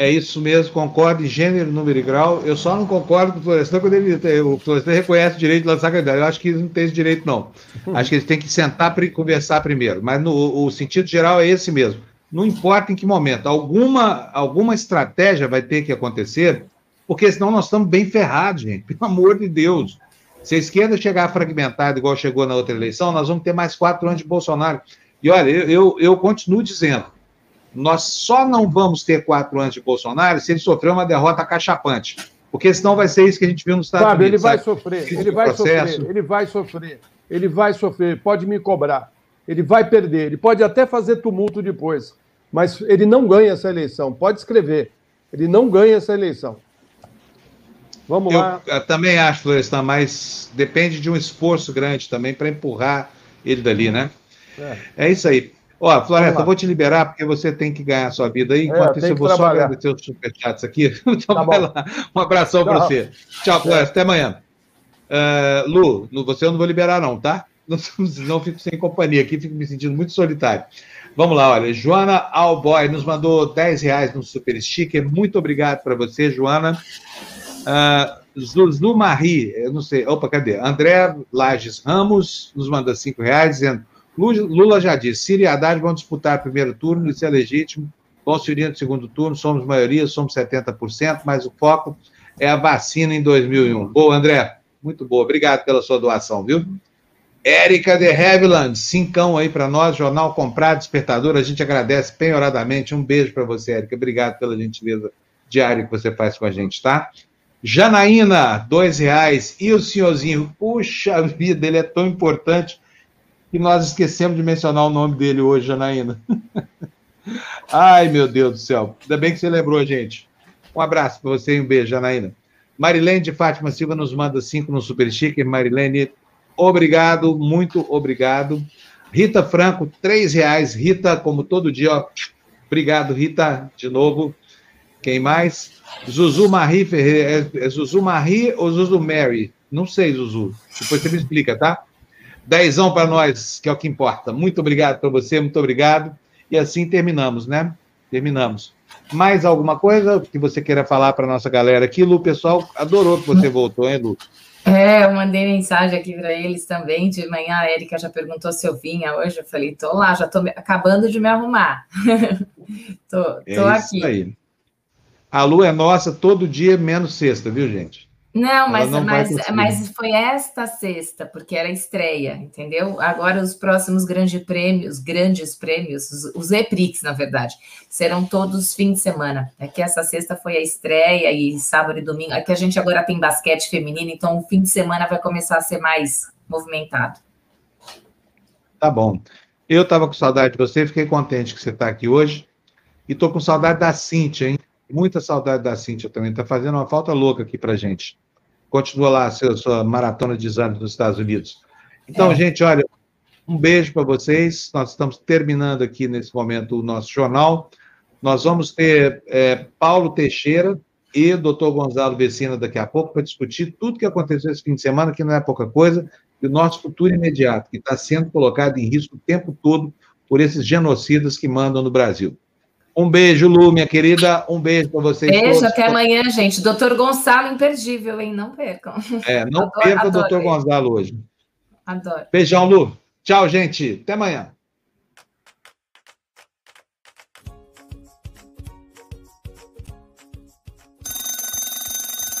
É isso mesmo, concordo em gênero, número e grau. Eu só não concordo com o Florestan quando ele, o Florestan reconhece o direito de lançar candidato. Eu acho que eles não têm esse direito, não. Acho que eles têm que sentar e conversar primeiro. Mas no, o sentido geral é esse mesmo. Não importa em que momento. Alguma, alguma estratégia vai ter que acontecer, porque senão nós estamos bem ferrados, gente. [laughs] Pelo amor de Deus. Se a esquerda chegar fragmentada, igual chegou na outra eleição, nós vamos ter mais quatro anos de Bolsonaro. E olha, eu, eu, eu continuo dizendo nós só não vamos ter quatro anos de Bolsonaro se ele sofrer uma derrota cachapante. Porque senão vai ser isso que a gente viu nos Estados Fábio, Unidos. Ele vai sabe? sofrer, ele vai processo. sofrer, ele vai sofrer, ele vai sofrer, pode me cobrar. Ele vai perder, ele pode até fazer tumulto depois, mas ele não ganha essa eleição. Pode escrever, ele não ganha essa eleição. Vamos eu, lá. Eu também acho, Florestan, mas depende de um esforço grande também para empurrar ele dali, né? É. é isso aí. Ó, Floresta, eu vou te liberar porque você tem que ganhar a sua vida aí. É, Enquanto é, isso, eu vou só agradecer os superchats aqui. [laughs] Então tá vai lá. Um abração para você. Tchau, Floresta. Até amanhã. Uh, Lu, você eu não vou liberar, não, tá? Não, [laughs] fico sem companhia aqui, fico me sentindo muito solitário. Vamos lá, olha. Joana Alboy nos mandou 10 reais no Super Sticker. Muito obrigado para você, Joana. Uh, Zuzu Marie, eu não sei. Opa, cadê? André Lages Ramos nos manda 5 reais, dizendo Lula já disse: Ciro e Haddad vão disputar o primeiro turno, isso é legítimo. Unir no segundo turno, somos maioria, somos 70%, mas o foco é a vacina em 2001. Boa, André. Muito boa. Obrigado pela sua doação, viu? Érica de Havilland, cincão aí para nós, Jornal Comprar Despertador. A gente agradece penhoradamente. Um beijo para você, Érica. Obrigado pela gentileza diária que você faz com a gente, tá? Janaína, dois reais. E o senhorzinho? Puxa vida, ele é tão importante que nós esquecemos de mencionar o nome dele hoje, Janaína. [laughs] Ai, meu Deus do céu. Ainda bem que você lembrou gente. Um abraço para você e um beijo, Janaína. Marilene de Fátima Silva nos manda cinco no Super Chique. Marilene, obrigado, muito obrigado. Rita Franco, três reais. Rita, como todo dia, ó. Obrigado, Rita, de novo. Quem mais? Zuzu Marie Ferreira. É, é Zuzu Marie ou Zuzu Mary? Não sei, Zuzu. Depois você me explica, tá? Dezão para nós, que é o que importa. Muito obrigado para você, muito obrigado. E assim terminamos, né? Terminamos. Mais alguma coisa que você queira falar para nossa galera aqui, Lu? O pessoal adorou que você voltou, hein, Lu? É, eu mandei mensagem aqui para eles também. De manhã a Erika já perguntou se eu vinha hoje. Eu falei, tô lá, já tô acabando de me arrumar. [laughs] tô, tô é aqui. Aí. A Lu é nossa todo dia, menos sexta, viu, gente? Não, mas, não mas, mas foi esta sexta, porque era estreia, entendeu? Agora os próximos grandes prêmios, grandes prêmios, os, os EPRIX, na verdade, serão todos fim de semana. É que essa sexta foi a estreia e sábado e domingo. É que a gente agora tem basquete feminino, então o fim de semana vai começar a ser mais movimentado. Tá bom. Eu estava com saudade de você, fiquei contente que você está aqui hoje. E estou com saudade da Cintia, hein? Muita saudade da Cíntia também. Está fazendo uma falta louca aqui para gente. Continua lá a sua, sua maratona de exames nos Estados Unidos. Então, é. gente, olha, um beijo para vocês. Nós estamos terminando aqui nesse momento o nosso jornal. Nós vamos ter é, Paulo Teixeira e doutor Gonzalo Vecina daqui a pouco para discutir tudo que aconteceu esse fim de semana, que não é pouca coisa, e o nosso futuro imediato, que está sendo colocado em risco o tempo todo por esses genocidas que mandam no Brasil. Um beijo, Lu, minha querida. Um beijo para vocês. Beijo, todos. até amanhã, gente. Doutor Gonçalo, imperdível, hein? Não percam. É, não [laughs] adoro, perca o doutor Gonçalo hoje. Adoro. Beijão, Lu. Tchau, gente. Até amanhã.